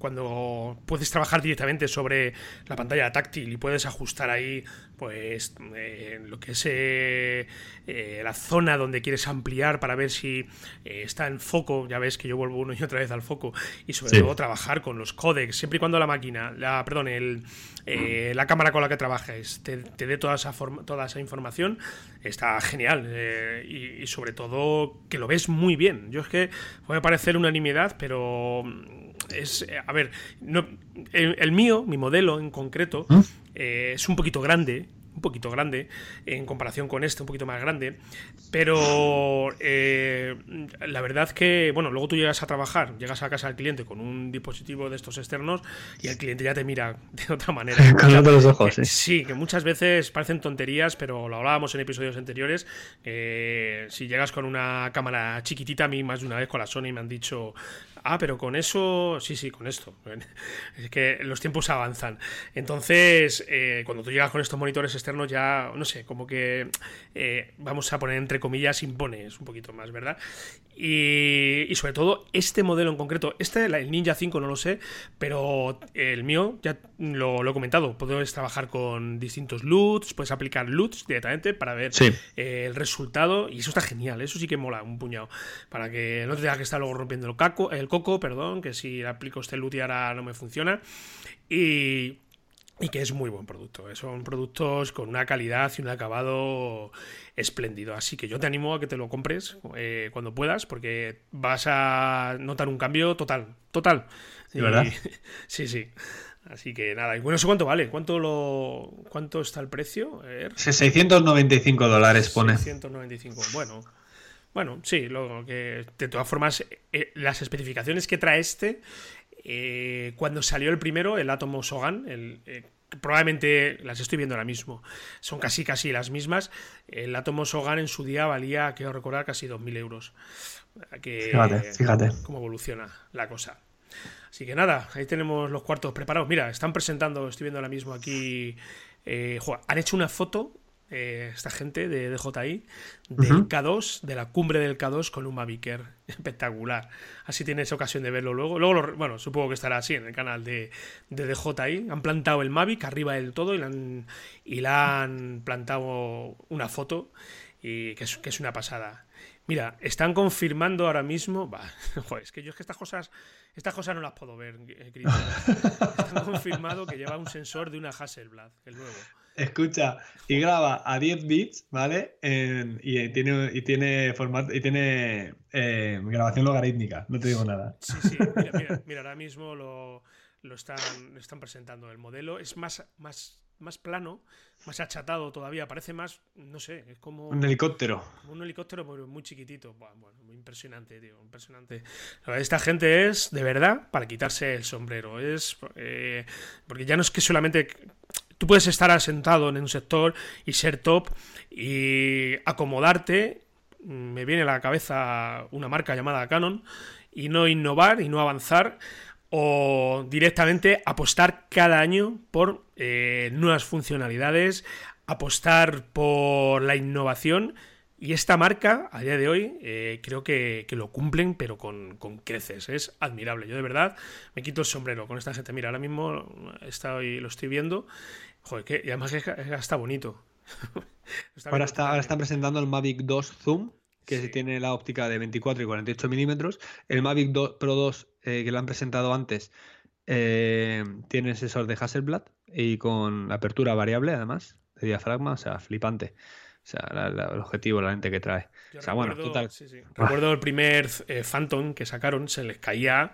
cuando puedes trabajar directamente sobre la pantalla táctil y puedes ajustar ahí pues eh, lo que es eh, eh, la zona donde quieres ampliar para ver si está en foco, ya ves que yo vuelvo uno y otra vez al foco. Y sobre todo trabajar con los códecs, siempre y cuando la máquina, la, perdón, el, la cámara con la que trabajes te, dé toda esa, toda esa información, está genial y, y, sobre todo que lo ves muy bien. Yo es que puede parecer una nimiedad, pero es, eh, a ver, no, el, mío, mi modelo en concreto, ¿Mm? eh, es un poquito grande, un poquito grande en comparación con este, un poquito más grande. Pero eh, la verdad que, bueno, luego tú llegas a trabajar, llegas a casa del cliente con un dispositivo de estos externos y el cliente ya te mira de otra manera. los ojos, sí. Sí, que muchas veces parecen tonterías, pero lo hablábamos en episodios anteriores. si llegas con una cámara chiquitita, a mí más de una vez con la Sony me han dicho, Ah, pero con eso, sí, sí, con esto. Es que los tiempos avanzan. Entonces, eh, cuando tú llegas con estos monitores externos, ya, no sé, como que eh, vamos a poner entre comillas, impones un poquito más, ¿verdad? Y, sobre todo, este modelo en concreto, este, el Ninja 5, no lo sé, pero el mío, ya lo, he comentado, puedes trabajar con distintos LUTs, puedes aplicar LUTs directamente para ver eh, el resultado, y eso está genial, eso sí que mola un puñado, para que no te tengas que estar luego rompiendo el, caco, el coco, perdón, que si aplico este LUT y ahora no me funciona, y y que es muy buen producto. Son productos con una calidad y un acabado espléndido. Así que yo te animo a que te lo compres eh, cuando puedas, porque vas a notar un cambio total, total. ¿De verdad? sí, sí. Así que nada, y bueno, ¿eso cuánto vale? ¿Cuánto lo cuánto está el precio? 695 dólares pone. 695, bueno. Bueno, sí, lo que de todas formas eh, las especificaciones que trae este eh, cuando salió el primero, el Atomo Sogan, el, eh, probablemente las estoy viendo ahora mismo, son casi casi las mismas. El Atomo Sogan en su día valía, quiero recordar, casi 2.000 euros. Que, fíjate, fíjate. Cómo evoluciona la cosa. Así que nada, ahí tenemos los cuartos preparados. Mira, están presentando, estoy viendo ahora mismo aquí. Eh, han hecho una foto eh, esta gente de DJI del K2, de la cumbre del K2 con un Mavic Espectacular. Así tienes ocasión de verlo luego. Luego, bueno, supongo que estará así en el canal de, de DJI. Han plantado el Mavic arriba del todo y le han, y han plantado una foto y que es, que es una pasada. Mira, están confirmando ahora mismo. Bah, joder, es que yo es que estas cosas, estas cosas no las puedo ver, eh, Están confirmado que lleva un sensor de una Hasselblad, el nuevo. Escucha, y graba a 10 bits, ¿vale? y tiene, y tiene, formato, y tiene eh, grabación logarítmica, no te digo nada. Sí, sí, mira, mira, ahora mismo lo, lo están, están presentando. El modelo es más, más, más plano, más achatado todavía, parece más, no sé, es como... Un helicóptero. Un helicóptero muy chiquitito. Bueno, muy impresionante, tío, impresionante. Esta gente es, de verdad, para quitarse el sombrero. Es... Eh, porque ya no es que solamente Tú puedes estar asentado en un sector y ser top y acomodarte. Me viene a la cabeza una marca llamada Canon y no innovar y no avanzar o directamente apostar cada año por eh, nuevas funcionalidades, apostar por la innovación y esta marca, a día de hoy, eh, creo que, lo cumplen, pero con, creces. Es admirable. Yo de verdad me quito el sombrero con esta gente. Mira, ahora mismo estoy, lo estoy viendo. Joder, que, y además está bonito. ahora, está, ahora están presentando el Mavic 2 Zoom, que tiene la óptica de 24 y 48 milímetros. El Mavic 2 Pro 2, eh, que lo han presentado antes, eh, tiene sensor de Hasselblad y con apertura variable, además, de diafragma, o sea, flipante. O sea, el objetivo, la lente que trae. o sea, bueno, total. Recuerdo el primer eh, Phantom que sacaron, se les caía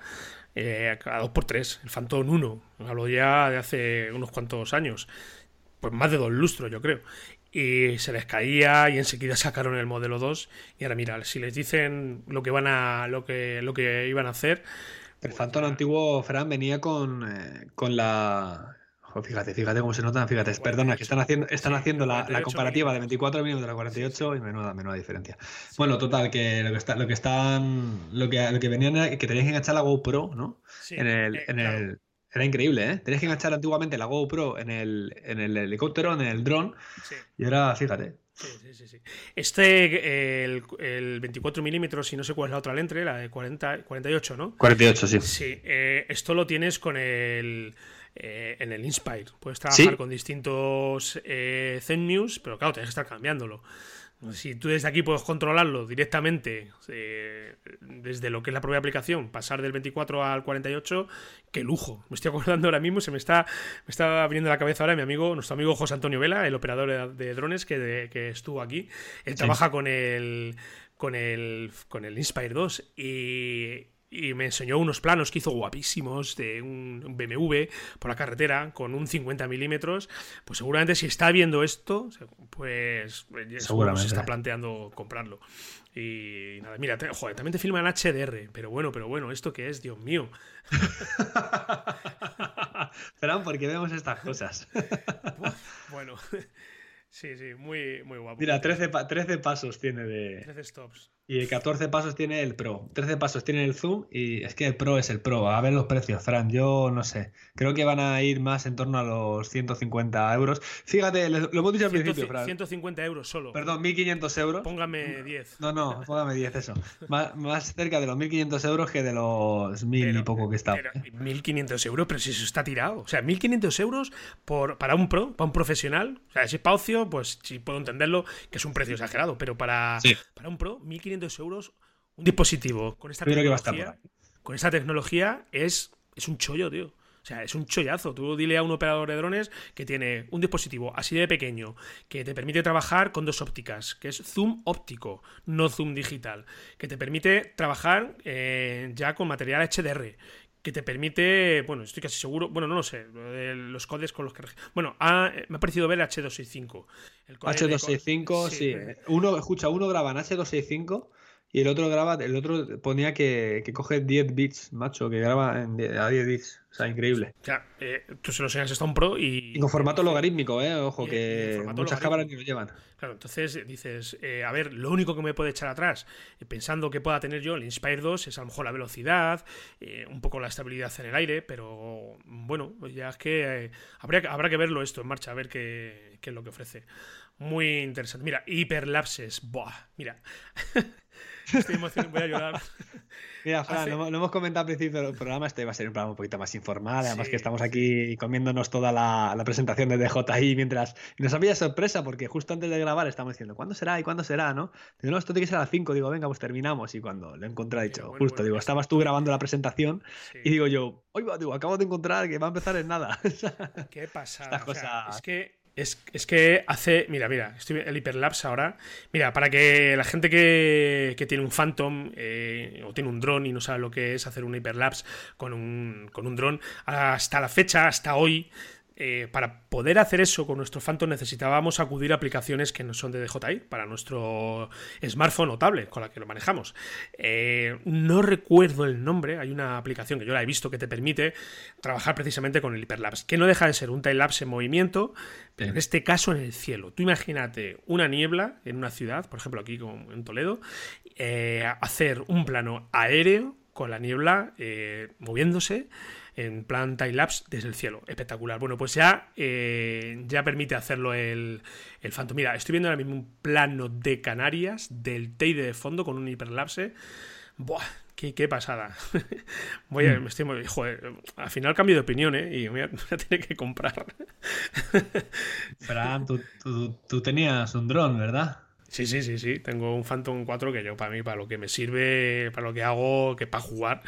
eh, a 2x3, el Phantom 1. Hablo ya de hace unos cuantos años. Pues más de dos lustros, yo creo y se les caía y enseguida sacaron el modelo 2 y ahora mira, si les dicen lo que van a lo que lo que iban a hacer el Phantom antiguo Fran venía con, eh, con la fíjate, fíjate cómo se nota, fíjate, perdona, que están haciendo, están haciendo la, comparativa de 24 minutos a 48 y menuda, menuda diferencia. Bueno, total, que lo que está, lo que están, lo que, lo que venían, que tenías que enganchar la GoPro, ¿no? en el, eh, en el era increíble, ¿eh? Tenías que enganchar antiguamente la GoPro en el, en el helicóptero, en el dron. Y ahora, fíjate. Sí, sí, sí. Este, el, el 24 milímetros, y no sé cuál es la otra lente, la de 40, 48, ¿no? 48, sí. Sí, eh, esto lo tienes con el. Eh, en el Inspire. Puedes trabajar con distintos eh, Zen News, pero claro, tienes que estar cambiándolo. Si tú desde aquí puedes controlarlo directamente eh, desde lo que es la propia aplicación, pasar del 24 al 48, qué lujo. Me estoy acordando ahora mismo, se me está, me está viniendo a la cabeza ahora mi amigo, nuestro amigo José Antonio Vela, el operador de, drones que, que, estuvo aquí. Él trabaja con el con el con el Inspire 2 y y me enseñó unos planos que hizo guapísimos de un BMW por la carretera con un 50 milímetros. Pues seguramente si está viendo esto, pues seguramente se está planteando comprarlo. Y nada, mira, joder, también te filma en HDR, pero bueno, pero bueno, ¿esto qué es? Dios mío. Esperan, porque vemos estas cosas. bueno, sí, sí, muy, muy guapo. Mira, 13, 13 pasos tiene de. 13 stops. Y 14 pasos tiene el Pro. 13 pasos tiene el Zoom y es que el Pro es el Pro. A ver los precios, Fran. Yo no sé. Creo que van a ir más en torno a los 150 euros. Fíjate, lo hemos dicho al principio, Fran. 150 euros solo. Perdón, 1500 euros. Póngame 10. No, no, póngame 10 eso. más, cerca de los 1500 euros que de los 1000 y poco que está. 1500 euros, pero si eso está tirado. O sea, 1500 euros por, para un pro, para un profesional. O sea, si es para ocio, pues sí puedo entenderlo, que es un precio exagerado. Pero para, para un pro, 1500 euros un dispositivo con esta tecnología. Con esta tecnología es, es un chollo, tío. O sea, es un chollazo. Tú dile a un operador de drones que tiene un dispositivo así de pequeño, que te permite trabajar con dos ópticas, que es zoom óptico, no zoom digital, que te permite trabajar eh, ya con material HDR, que te permite, bueno, estoy casi seguro, bueno, no lo sé, los codes con los que... Bueno, me ha parecido ver H265. H265, sí. Uno, escucha, uno graba en H265 y el otro graba, el otro ponía que, que coge 10 bits, macho, que graba en, a 10 bits. O sea, increíble. O sea, eh, tú se lo enseñas a un pro y. y con formato logarítmico, ¿eh? Ojo, que muchas cámaras ni lo llevan. Claro, entonces dices, eh, a ver, lo único que me puede echar atrás, eh, pensando que pueda tener yo el Inspire 2, es a lo mejor la velocidad, un poco la estabilidad en el aire, pero bueno, ya es que habrá que verlo esto en marcha, a ver qué, qué es lo que ofrece. Muy interesante. Mira, hiperlapses. Buah, mira. Estoy emocionado, voy a llorar. Mira, Fran, lo, hemos comentado al principio del programa, este va a ser un programa un poquito más informal, además que estamos aquí comiéndonos toda la, presentación de DJI mientras... Y nos había sorpresa porque justo antes de grabar estamos diciendo, ¿cuándo será y cuándo será? ¿no? Digo, no, esto tiene que ser a las 5, digo, venga, pues terminamos. Y cuando lo encontré, he dicho, justo, digo, estabas tú grabando la presentación y digo yo, oiga, digo, acabo de encontrar que va a empezar en nada. ¿Qué pasa? Estas cosas... es que es, que hace. Mira, mira, estoy el hiperlapse ahora. Mira, para que la gente que, tiene un Phantom eh, o tiene un dron y no sabe lo que es hacer un hiperlapse con un, con un dron, hasta la fecha, hasta hoy, eh, para poder hacer eso con nuestro Phantom necesitábamos acudir a aplicaciones que no son de DJI para nuestro smartphone o tablet con la que lo manejamos. Eh, no recuerdo el nombre, hay una aplicación que yo la he visto que te permite trabajar precisamente con el hiperlapse, que no deja de ser un time-lapse en movimiento, pero en este caso en el cielo. Tú imagínate una niebla en una ciudad, por ejemplo aquí en Toledo, eh, hacer un plano aéreo con la niebla eh, moviéndose en plan time-lapse desde el cielo. Espectacular. Bueno, pues ya, eh, ya permite hacerlo el, el Phantom. Mira, estoy viendo ahora mismo un plano de Canarias del Teide de fondo con un hiperlapse. Buah, Qué, pasada. voy a, mm. estoy, joder, al final cambio de opinión, ¿eh? Y voy a, tener que comprar. Fran, tú, tú, tenías un dron, ¿verdad? Sí, sí, sí, sí. Tengo un Phantom 4 que yo, para mí, para lo que me sirve, para lo que hago, que para jugar,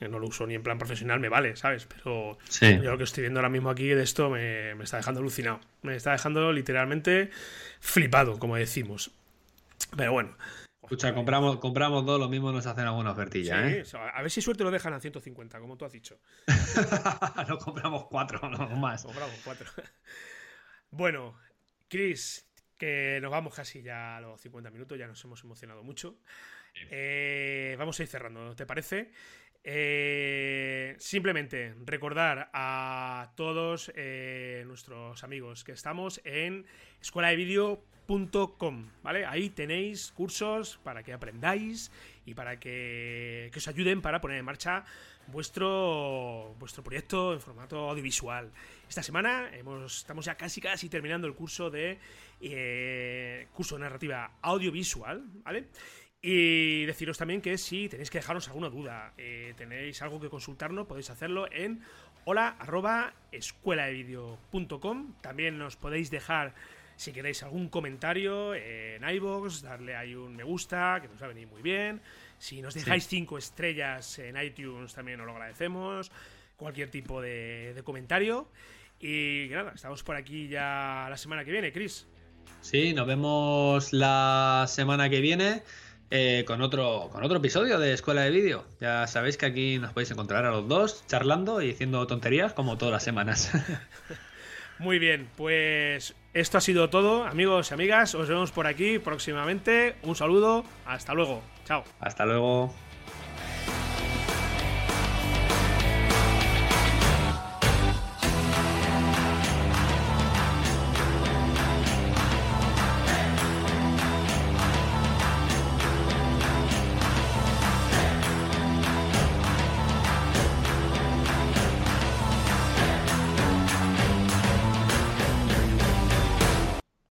no lo uso ni en plan profesional, me vale, ¿sabes? Pero yo lo que estoy viendo ahora mismo aquí de esto me, me está dejando alucinado. Me está dejando literalmente flipado, como decimos. Pero bueno. Escucha, compramos, compramos dos, lo mismo nos hacen alguna ofertilla, ¿eh? A ver si suerte lo dejan a 150, como tú has dicho. no compramos cuatro, no más. Compramos cuatro. bueno, Chris, que nos vamos casi ya a los 50 minutos, ya nos hemos emocionado mucho. Eh, vamos a ir cerrando, ¿te parece? Eh, simplemente recordar a todos eh, nuestros amigos que estamos en escuela de vídeo .com, ¿vale? Ahí tenéis cursos para que aprendáis y para que, os ayuden para poner en marcha vuestro, vuestro proyecto en formato audiovisual. Esta semana hemos, estamos ya casi casi terminando el curso de eh, curso de narrativa audiovisual, ¿vale? Y deciros también que si tenéis que dejaros alguna duda, eh, tenéis algo que consultarnos, podéis hacerlo en hola arroba También nos podéis dejar si queréis algún comentario en iVoox, darle ahí un me gusta, que nos va a venir muy bien. Si nos dejáis cinco estrellas en iTunes, también os lo agradecemos. Cualquier tipo de, comentario. Y nada, estamos por aquí ya la semana que viene, Chris. Sí, nos vemos la semana que viene. Eh, con, otro, con otro episodio de Escuela de Vídeo. Ya sabéis que aquí nos podéis encontrar a los dos charlando y diciendo tonterías como todas las semanas. Muy bien, pues esto ha sido todo, amigos y amigas. Os vemos por aquí próximamente. Un saludo, hasta luego. Chao. Hasta luego.